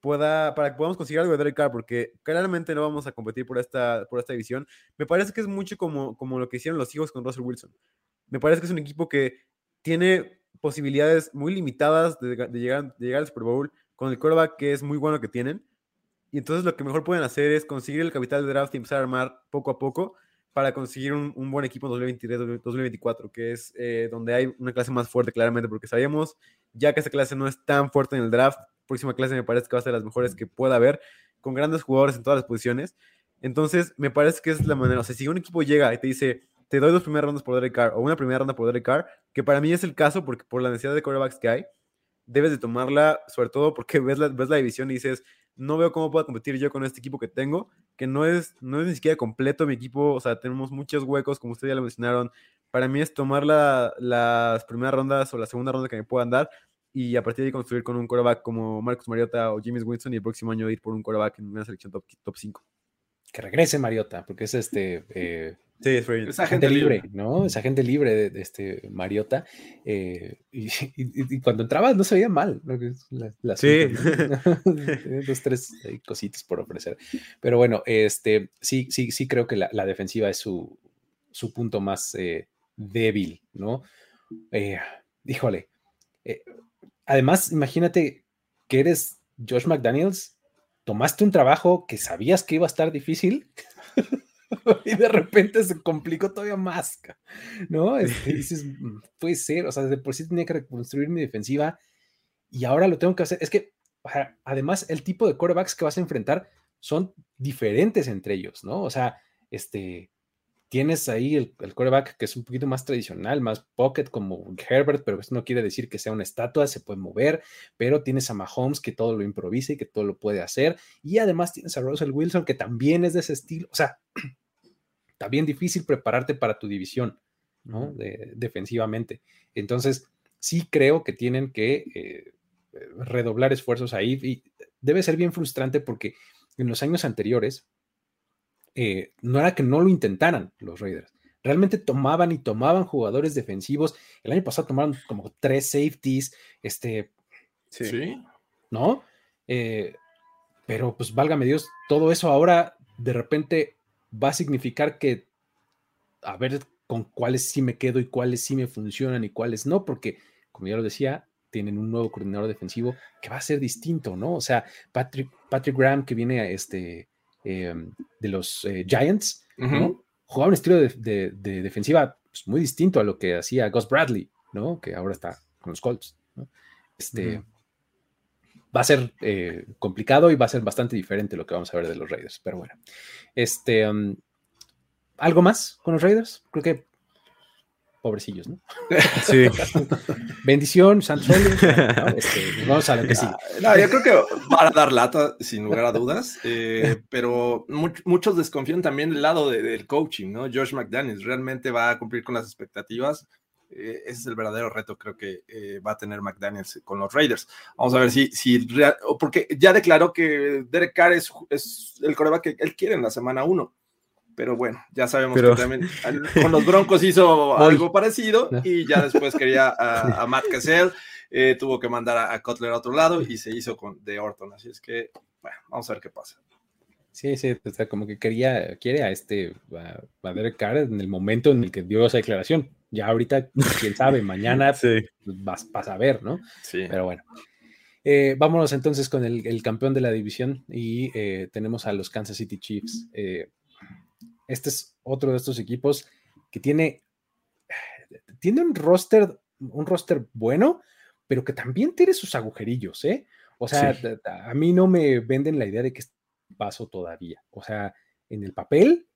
pueda, para que podamos conseguir algo de Derek Carr, porque claramente no vamos a competir por esta, por esta división. Me parece que es mucho como, como lo que hicieron los Eagles con Russell Wilson. Me parece que es un equipo que tiene posibilidades muy limitadas de, de llegar, de llegar al Super Bowl con el quarterback que es muy bueno que tienen. Y entonces lo que mejor pueden hacer es conseguir el capital de draft y empezar a armar poco a poco para conseguir un, buen equipo en 2023-2024, que es eh, donde hay una clase más fuerte claramente, porque sabemos ya que esta clase no es tan fuerte en el draft, próxima clase me parece que va a ser las mejores que pueda haber, con grandes jugadores en todas las posiciones. Entonces, me parece que es la manera, o sea, si un equipo llega y te dice, te doy dos primeras rondas por Derek Carr o una primera ronda por Derek Carr, que para mí es el caso porque por la necesidad de quarterbacks que hay, debes de tomarla, sobre todo porque ves la, ves la división y dices, no veo cómo puedo competir yo con este equipo que tengo, que no es, no es ni siquiera completo mi equipo, o sea, tenemos muchos huecos, como ustedes ya lo mencionaron. Para mí es tomar la, las primeras rondas o la segunda ronda que me puedan dar y a partir de ahí construir con un quarterback como Marcus Mariota o James Winston y el próximo año ir por un quarterback en una selección top, top 5. Que regrese Mariota, porque es este eh, Sí, es free. Esa gente gente libre, ¿no? Esa gente libre de, de este Mariota. eh, y, y- y cuando entraba no se veía mal. ¿no? La- la Sí. asunto, ¿no? Tenía dos, tres ahí cositas por ofrecer. Pero bueno, este, sí, sí, sí creo que la, la defensiva es su, su punto más eh, débil, ¿no? Eh, híjole. eh, además, imagínate que eres Josh McDaniels, tomaste un trabajo que sabías que iba a estar difícil y de repente se complicó todavía más, ¿no? Este, dices, "Mm, puede ser, o sea, de por sí tenía que reconstruir mi defensiva y ahora lo tengo que hacer. Es que, además, el tipo de quarterbacks que vas a enfrentar son diferentes entre ellos, ¿no? O sea, este, tienes ahí el, el quarterback que es un poquito más tradicional, más pocket como Herbert, pero eso no quiere decir que sea una estatua, se puede mover, pero tienes a Mahomes que todo lo improvisa y que todo lo puede hacer, y además tienes a Russell Wilson que también es de ese estilo, o sea, está bien difícil prepararte para tu división, ¿no? De- defensivamente. Entonces, sí creo que tienen que eh, redoblar esfuerzos ahí y debe ser bien frustrante porque en los años anteriores eh, no era que no lo intentaran los Raiders. Realmente tomaban y tomaban jugadores defensivos. El año pasado tomaron como tres safeties, este, Sí. ¿no? Eh, pero pues válgame Dios, todo eso ahora de repente va a significar que a ver con cuáles sí me quedo y cuáles sí me funcionan y cuáles no, porque como ya lo decía, tienen un nuevo coordinador defensivo que va a ser distinto, ¿no? O sea, Patrick, Patrick Graham que viene a este, eh, de los eh, Giants, ¿no? Jugaba un estilo de, de- de defensiva pues, muy distinto a lo que hacía Gus Bradley, ¿no? Que ahora está con los Colts, ¿no? Este. Va a ser eh, complicado y va a ser bastante diferente lo que vamos a ver de los Raiders. Pero bueno, este, um, ¿algo más con los Raiders? Creo que pobrecillos, ¿no? Sí. Bendición, Santos. este, vamos a lo que sí. No, yo creo que van a dar lata, sin lugar a dudas, eh, pero much- muchos desconfían también del lado de- del coaching, ¿no? Josh McDaniels realmente va a cumplir con las expectativas. Eh, ese es el verdadero reto, creo que eh, va a tener McDaniels con los Raiders. Vamos a ver si, si real- porque ya declaró que Derek Carr es, es el coreback que él quiere en la semana 1. Pero bueno, ya sabemos Pero- que también al- con los Broncos hizo algo parecido y ya después quería a, a Matt Cassell eh, tuvo que mandar a, a Cutler a otro lado y se hizo con de Orton. Así es que, bueno, vamos a ver qué pasa. Sí, sí, o sea, como que quería, quiere a este, a, a Derek Carr en el momento en el que dio esa declaración. Ya ahorita, quién sabe, mañana Sí. pues, vas, vas a ver, ¿no? Sí. Pero bueno. Eh, vámonos entonces con el, el campeón de la división y eh, tenemos a los Kansas City Chiefs. Eh, este es otro de estos equipos que tiene, tiene un roster, un roster bueno, pero que también tiene sus agujerillos, ¿eh? O sea, Sí. a mí no me venden la idea de que paso todavía. O sea, en el papel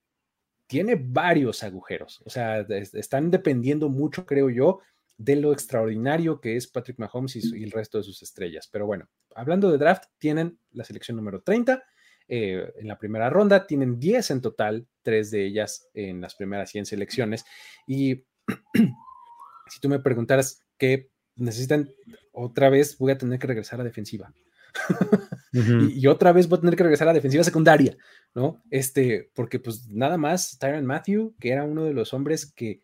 tiene varios agujeros. O sea, es- están dependiendo mucho, creo yo, de lo extraordinario que es Patrick Mahomes y, el resto de sus estrellas. Pero bueno, hablando de draft, tienen la selección número 30 eh, en la primera ronda, tienen 10 en total, tres de ellas en las primeras 100 selecciones. Y si tú me preguntaras qué necesitan, otra vez voy a tener que regresar a defensiva. Y, otra vez voy a tener que regresar a defensiva secundaria, ¿no? Este, porque pues nada más Tyron Matthew, que era uno de los hombres que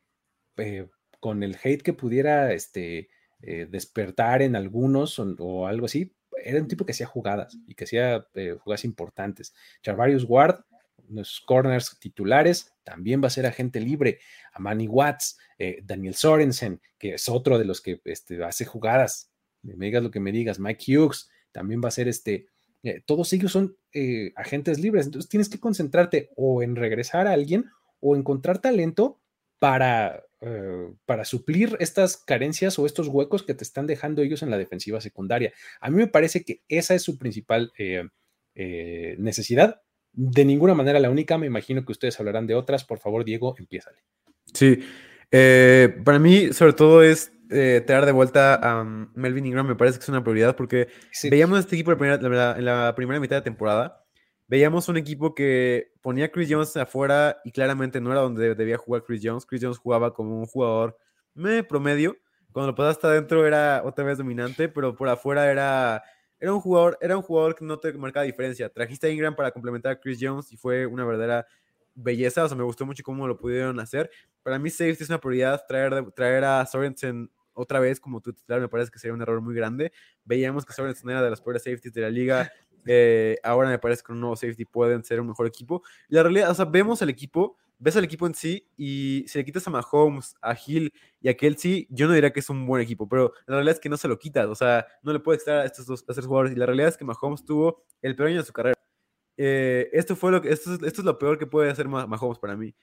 eh, con el hate que pudiera este, eh, despertar en algunos o, algo así, era un tipo que hacía jugadas y que hacía eh, jugadas importantes. Charvarius Ward, los corners titulares, también va a ser agente libre. Amani Watts, Daniel Sorensen, que es otro de los que este, hace jugadas. Me digas lo que me digas. Mike Hughes también va a ser este. eh, todos ellos son eh, agentes libres. Entonces tienes que concentrarte o en regresar a alguien o encontrar talento para, eh, para suplir estas carencias o estos huecos que te están dejando ellos en la defensiva secundaria. A mí me parece que esa es su principal necesidad. De ninguna manera la única, me imagino que ustedes hablarán de otras. Por favor, Diego, empiézale. Sí, para mí sobre todo es eh, traer de vuelta a um, Melvin Ingram, me parece que es una prioridad porque Sí. veíamos este equipo en la, primera, la- en la primera mitad de temporada, veíamos un equipo que ponía a Chris Jones afuera y claramente no era donde debía jugar Chris Jones, Chris Jones jugaba como un jugador me promedio, cuando lo pasaste adentro era otra vez dominante, pero por afuera era... Era un, jugador, era un jugador que no te marcaba diferencia. Trajiste a Ingram para complementar a Chris Jones y fue una verdadera belleza. O sea, me gustó mucho cómo lo pudieron hacer para mí safety es una prioridad. Traer, traer a Sorensen otra vez como tu titular me parece que sería un error muy grande. Veíamos que Sorensen era de las peores safeties de la liga. eh, ahora me parece que con un nuevo safety pueden ser un mejor equipo. Y la realidad, o sea, vemos el equipo, ves al equipo en sí y si le quitas a Mahomes, a Hill y a Kelsey, yo no diría que es un buen equipo, pero la realidad es que no se lo quitas. O sea, no le puedes quitar a estos dos a estos jugadores. Y la realidad es que Mahomes tuvo el peor año de su carrera. Eh, esto, fue lo que, esto, es, esto es lo peor que puede hacer Ma- Mahomes para mí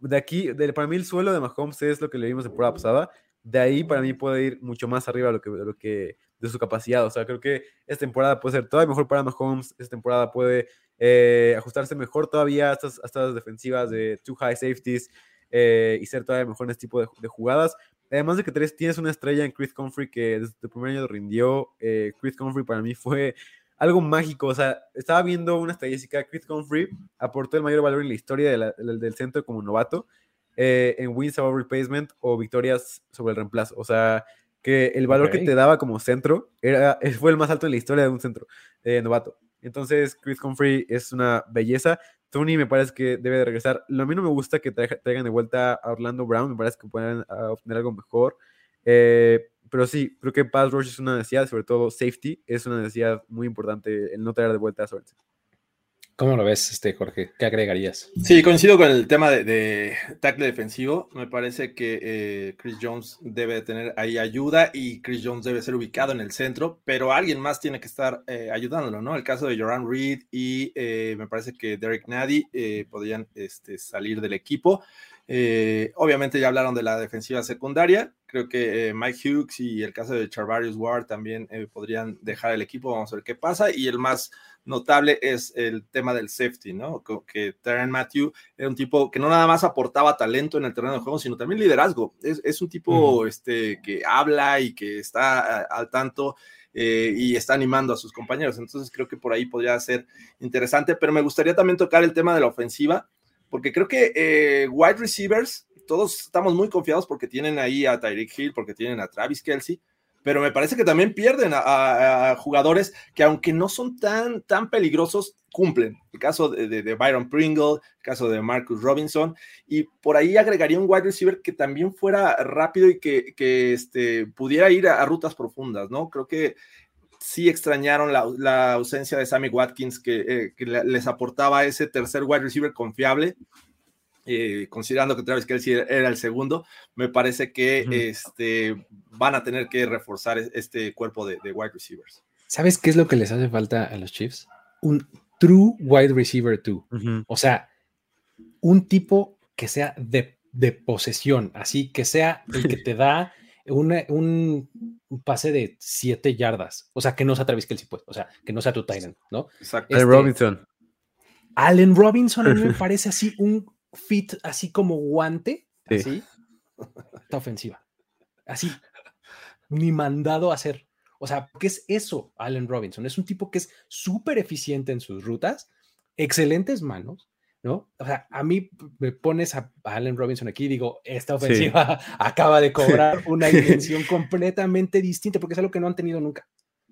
de aquí, de- para mí el suelo de Mahomes es lo que le vimos en temporada pasada. De ahí para mí puede ir mucho más arriba de lo que, de lo que de su capacidad. O sea, creo que esta temporada puede ser todavía mejor para Mahomes. Esta temporada puede eh, ajustarse mejor todavía a estas, a defensivas de two high safeties eh, y ser todavía mejor en este tipo de, jugadas. Además de que tres- tienes una estrella en Chris Comfrey que desde el primer año rindió. Eh, Chris Comfrey para mí fue algo mágico. O sea, estaba viendo una estadística. Chris Comfrey aportó el mayor valor en la historia del, del centro como novato eh, en wins above replacement o victorias sobre el reemplazo. O sea, que el valor que te daba como centro era, fue el más alto en la historia de un centro eh, novato. Entonces, Chris Comfrey es una belleza. Tony me parece que debe de regresar. Lo a mí no me gusta que traiga- traigan de vuelta a Orlando Brown. Me parece que pueden ah, obtener algo mejor. Eh, pero sí, creo que pass rush es una necesidad, sobre todo safety es una necesidad muy importante el no traer de vuelta a Sorensen. ¿Cómo lo ves, este, Jorge? ¿Qué agregarías? Sí, coincido con el tema de, tackle defensivo. Me parece que eh, Chris Jones debe de tener ahí ayuda y Chris Jones debe ser ubicado en el centro, pero alguien más tiene que estar eh, ayudándolo, ¿no? El caso de Joran Reed y eh, me parece que Derek Nady podrían este, salir del equipo. Obviamente ya hablaron de la defensiva secundaria. Creo que Mike Hughes y el caso de Charvarius Ward también podrían dejar el equipo. Vamos a ver qué pasa. Y el más notable es el tema del safety, ¿no? Que Terran Matthew era un tipo que no nada más aportaba talento en el terreno de juego, sino también liderazgo. Es, es un tipo este, que habla y que está al tanto eh, y está animando a sus compañeros. Entonces creo que por ahí podría ser interesante, pero me gustaría también tocar el tema de la ofensiva, porque creo que eh, wide receivers, todos estamos muy confiados porque tienen ahí a Tyreek Hill, porque tienen a Travis Kelsey, pero me parece que también pierden a, jugadores que aunque no son tan, tan peligrosos, cumplen. El caso de, Byron Pringle, el caso de Marcus Robinson, y por ahí agregaría un wide receiver que también fuera rápido y que, que, este, pudiera ir a, rutas profundas, ¿no? Creo que sí extrañaron la, la ausencia de Sammy Watkins, que, eh, que le- les aportaba ese tercer wide receiver confiable. Eh, considerando que Travis Kelsey era el segundo, me parece que este, van a tener que reforzar es- este cuerpo de, de wide receivers. ¿Sabes qué es lo que les hace falta a los Chiefs? Un true wide receiver 2. O sea, un tipo que sea de, de posesión, así que sea el que te da una- un pase de 7 yardas. O sea, que no sea Travis Kelsey, pues. O sea, que no sea tu Titan, ¿no? Exacto. Allen este- Robinson. Allen Robinson a mí me parece así un fit, así como guante, Sí. así. Esta ofensiva. Así. Ni mandado a hacer. O sea, ¿qué es eso, Allen Robinson? Es un tipo que es súper eficiente en sus rutas, excelentes manos, ¿no? O sea, a mí me pones a Allen Robinson aquí y digo, esta ofensiva acaba de cobrar una dimensión completamente distinta, porque es algo que no han tenido nunca.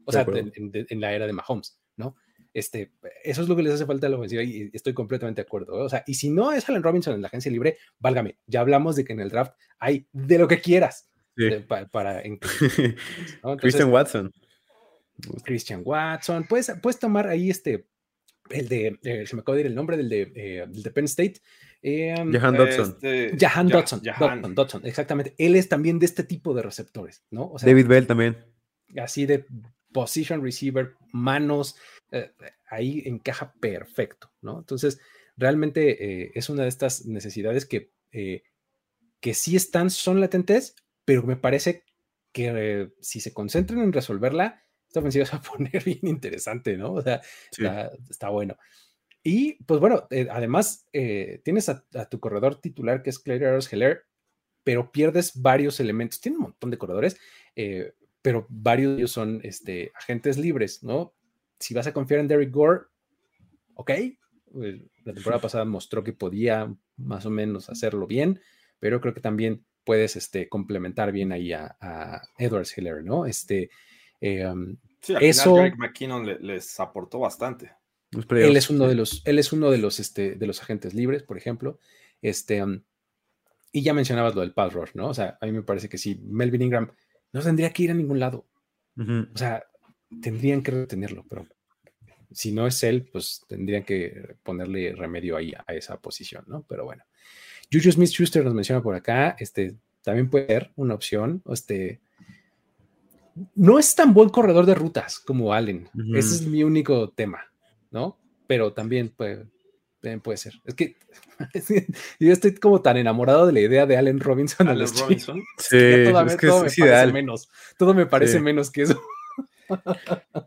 O sea, acuerdo. en, en- en la era de Mahomes, ¿no? Este, eso es lo que les hace falta a la ofensiva y estoy completamente de acuerdo. ¿eh? O sea, y si no es Allen Robinson en la agencia libre, válgame, ya hablamos de que en el draft hay de lo que quieras Sí. de- pa- para incluir, ¿no? Entonces, Christian Watson. Christian Watson, puedes, puedes tomar ahí este, el de, eh, se me acaba de ir el nombre del de, eh, del de Penn State. eh, Jahan Dodson. Este, Jahan Ja- Dodson, Jahan. Dodson, Dodson, exactamente. Él es también de este tipo de receptores, ¿no? O sea, David Bell también. así de position receiver, manos, eh, ahí encaja perfecto, ¿no? Entonces, realmente eh, es una de estas necesidades que, eh, que sí están, son latentes, pero me parece que si se concentran en resolverla, esta ofensiva se va a poner bien interesante, ¿no? O sea, Sí. está, está bueno. Y pues bueno, además tienes a, a tu corredor titular que es Claire Arrows Heller, pero pierdes varios elementos. Tiene un montón de corredores, eh, pero varios de ellos son este, agentes libres, ¿no? Si vas a confiar en Derek Gore, ok. eh, La temporada pasada mostró que podía más o menos hacerlo bien, pero creo que también puedes este, complementar bien ahí a, a Edwards Hiller, ¿no? Este, eh, um, Sí, al Eso- final Greg McKinnon le- les aportó bastante. Él es uno de los, él es uno de los, este, de los agentes libres, por ejemplo. Este, um, y ya mencionabas lo del pass rush, ¿no? O sea, a mí me parece que sí, Melvin Ingram no tendría que ir a ningún lado. O sea, tendrían que retenerlo, pero si no es él, pues tendrían que ponerle remedio ahí a, esa posición, ¿no? Pero bueno. Juju Smith Schuster nos menciona por acá, este, también puede ser una opción, este, no es tan buen corredor de rutas como Allen, ese es mi único tema, ¿no? Pero también puede, también puede ser. Es que yo estoy como tan enamorado de la idea de Allen Robinson a Allen Chiefs, Robinson. Sí, que todo, es me- que todo es, me es parece ideal. menos, todo me parece Sí. menos que eso.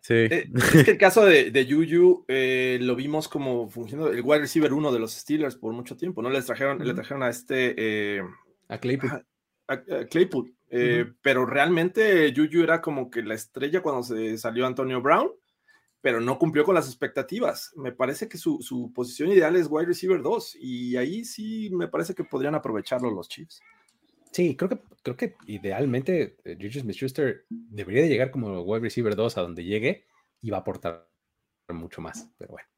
Sí. Eh, es que el caso de, de Juju eh, lo vimos como funcionando el wide receiver uno de los Steelers por mucho tiempo, ¿no? Les trajeron, le Ujú. trajeron a este eh, A Claypool. Ajá. a- a Claypool, eh, Ujú. pero realmente Juju era como que la estrella cuando se salió Antonio Brown, pero no cumplió con las expectativas. Me parece que su, su posición ideal es wide receiver 2 y ahí sí me parece que podrían aprovecharlo los Chiefs. Sí, creo que, creo que idealmente eh, Juju Smith-Schuster debería de llegar como wide receiver 2 a donde llegue y va a aportar mucho más. Pero bueno,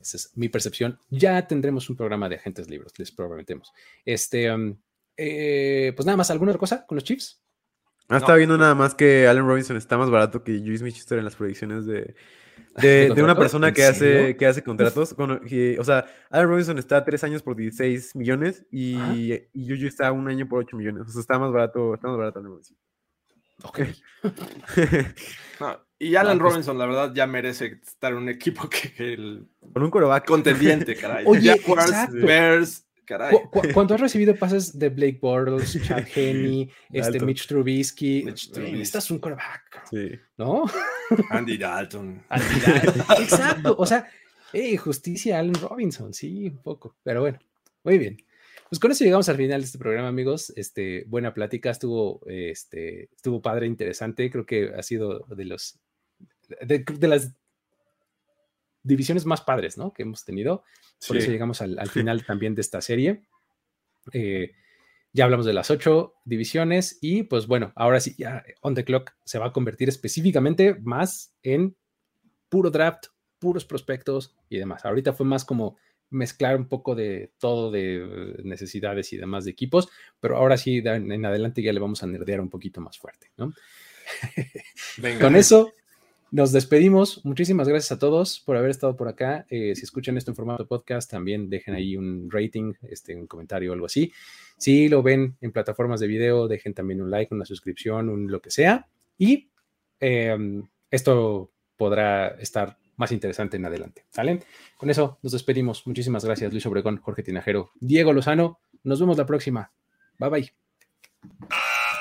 esa es mi percepción. Ya tendremos un programa de agentes libres, les prometemos. Este, um, eh, pues nada más, ¿alguna otra cosa con los Chiefs? Ah, estaba viendo nada más que Allen Robinson está más barato que Juice Smith-Schuster en las predicciones de, de, de una persona ¿En que hace, que hace contratos. con- que- o sea, Allen Robinson está a tres años por 16 millones y, Ajá. y Juju está a un año por 8 millones. O sea, está más barato, está más barato Allen Robinson. Ok. No, y No, pues- Robinson, la verdad, ya merece estar en un equipo que, que el Con un coreback. contendiente, caray. Oye, Jaguars, exacto. Bears, caray. ¿Cu- cu- ¿Cuánto has recibido pases de Blake Bortles, Chad Henney, este. Mitch Trubisky? Mitch Trubisky. Necesitas un quarterback, Sí. ¿no? Andy Dalton. Exacto, o sea, hey, justicia a Allen Robinson, sí, un poco, pero bueno, muy bien. Pues con eso llegamos al final de este programa, amigos. Este, buena plática, estuvo, este, estuvo padre, interesante. Creo que ha sido de los de, de las divisiones más padres, ¿no? Que hemos tenido. Por eso llegamos al, al final también de esta serie. Eh, ya hablamos de las ocho divisiones y pues bueno, ahora sí, ya On the Clock se va a convertir específicamente más en puro draft, puros prospectos y demás. Ahorita fue más como mezclar un poco de todo de necesidades y demás de equipos, pero ahora sí, en adelante ya le vamos a nerdear un poquito más fuerte, ¿no? Venga. Con eso nos despedimos. Muchísimas gracias a todos por haber estado por acá. Eh, si escuchan esto en formato podcast, también dejen ahí un rating, este, un comentario o algo así. Si lo ven en plataformas de video, dejen también un like, una suscripción, un lo que sea. Y eh, esto podrá estar más interesante en adelante. ¿Sale? Con eso nos despedimos. Muchísimas gracias, Luis Obregón, Jorge Tinajero, Diego Lozano. Nos vemos la próxima. Bye bye.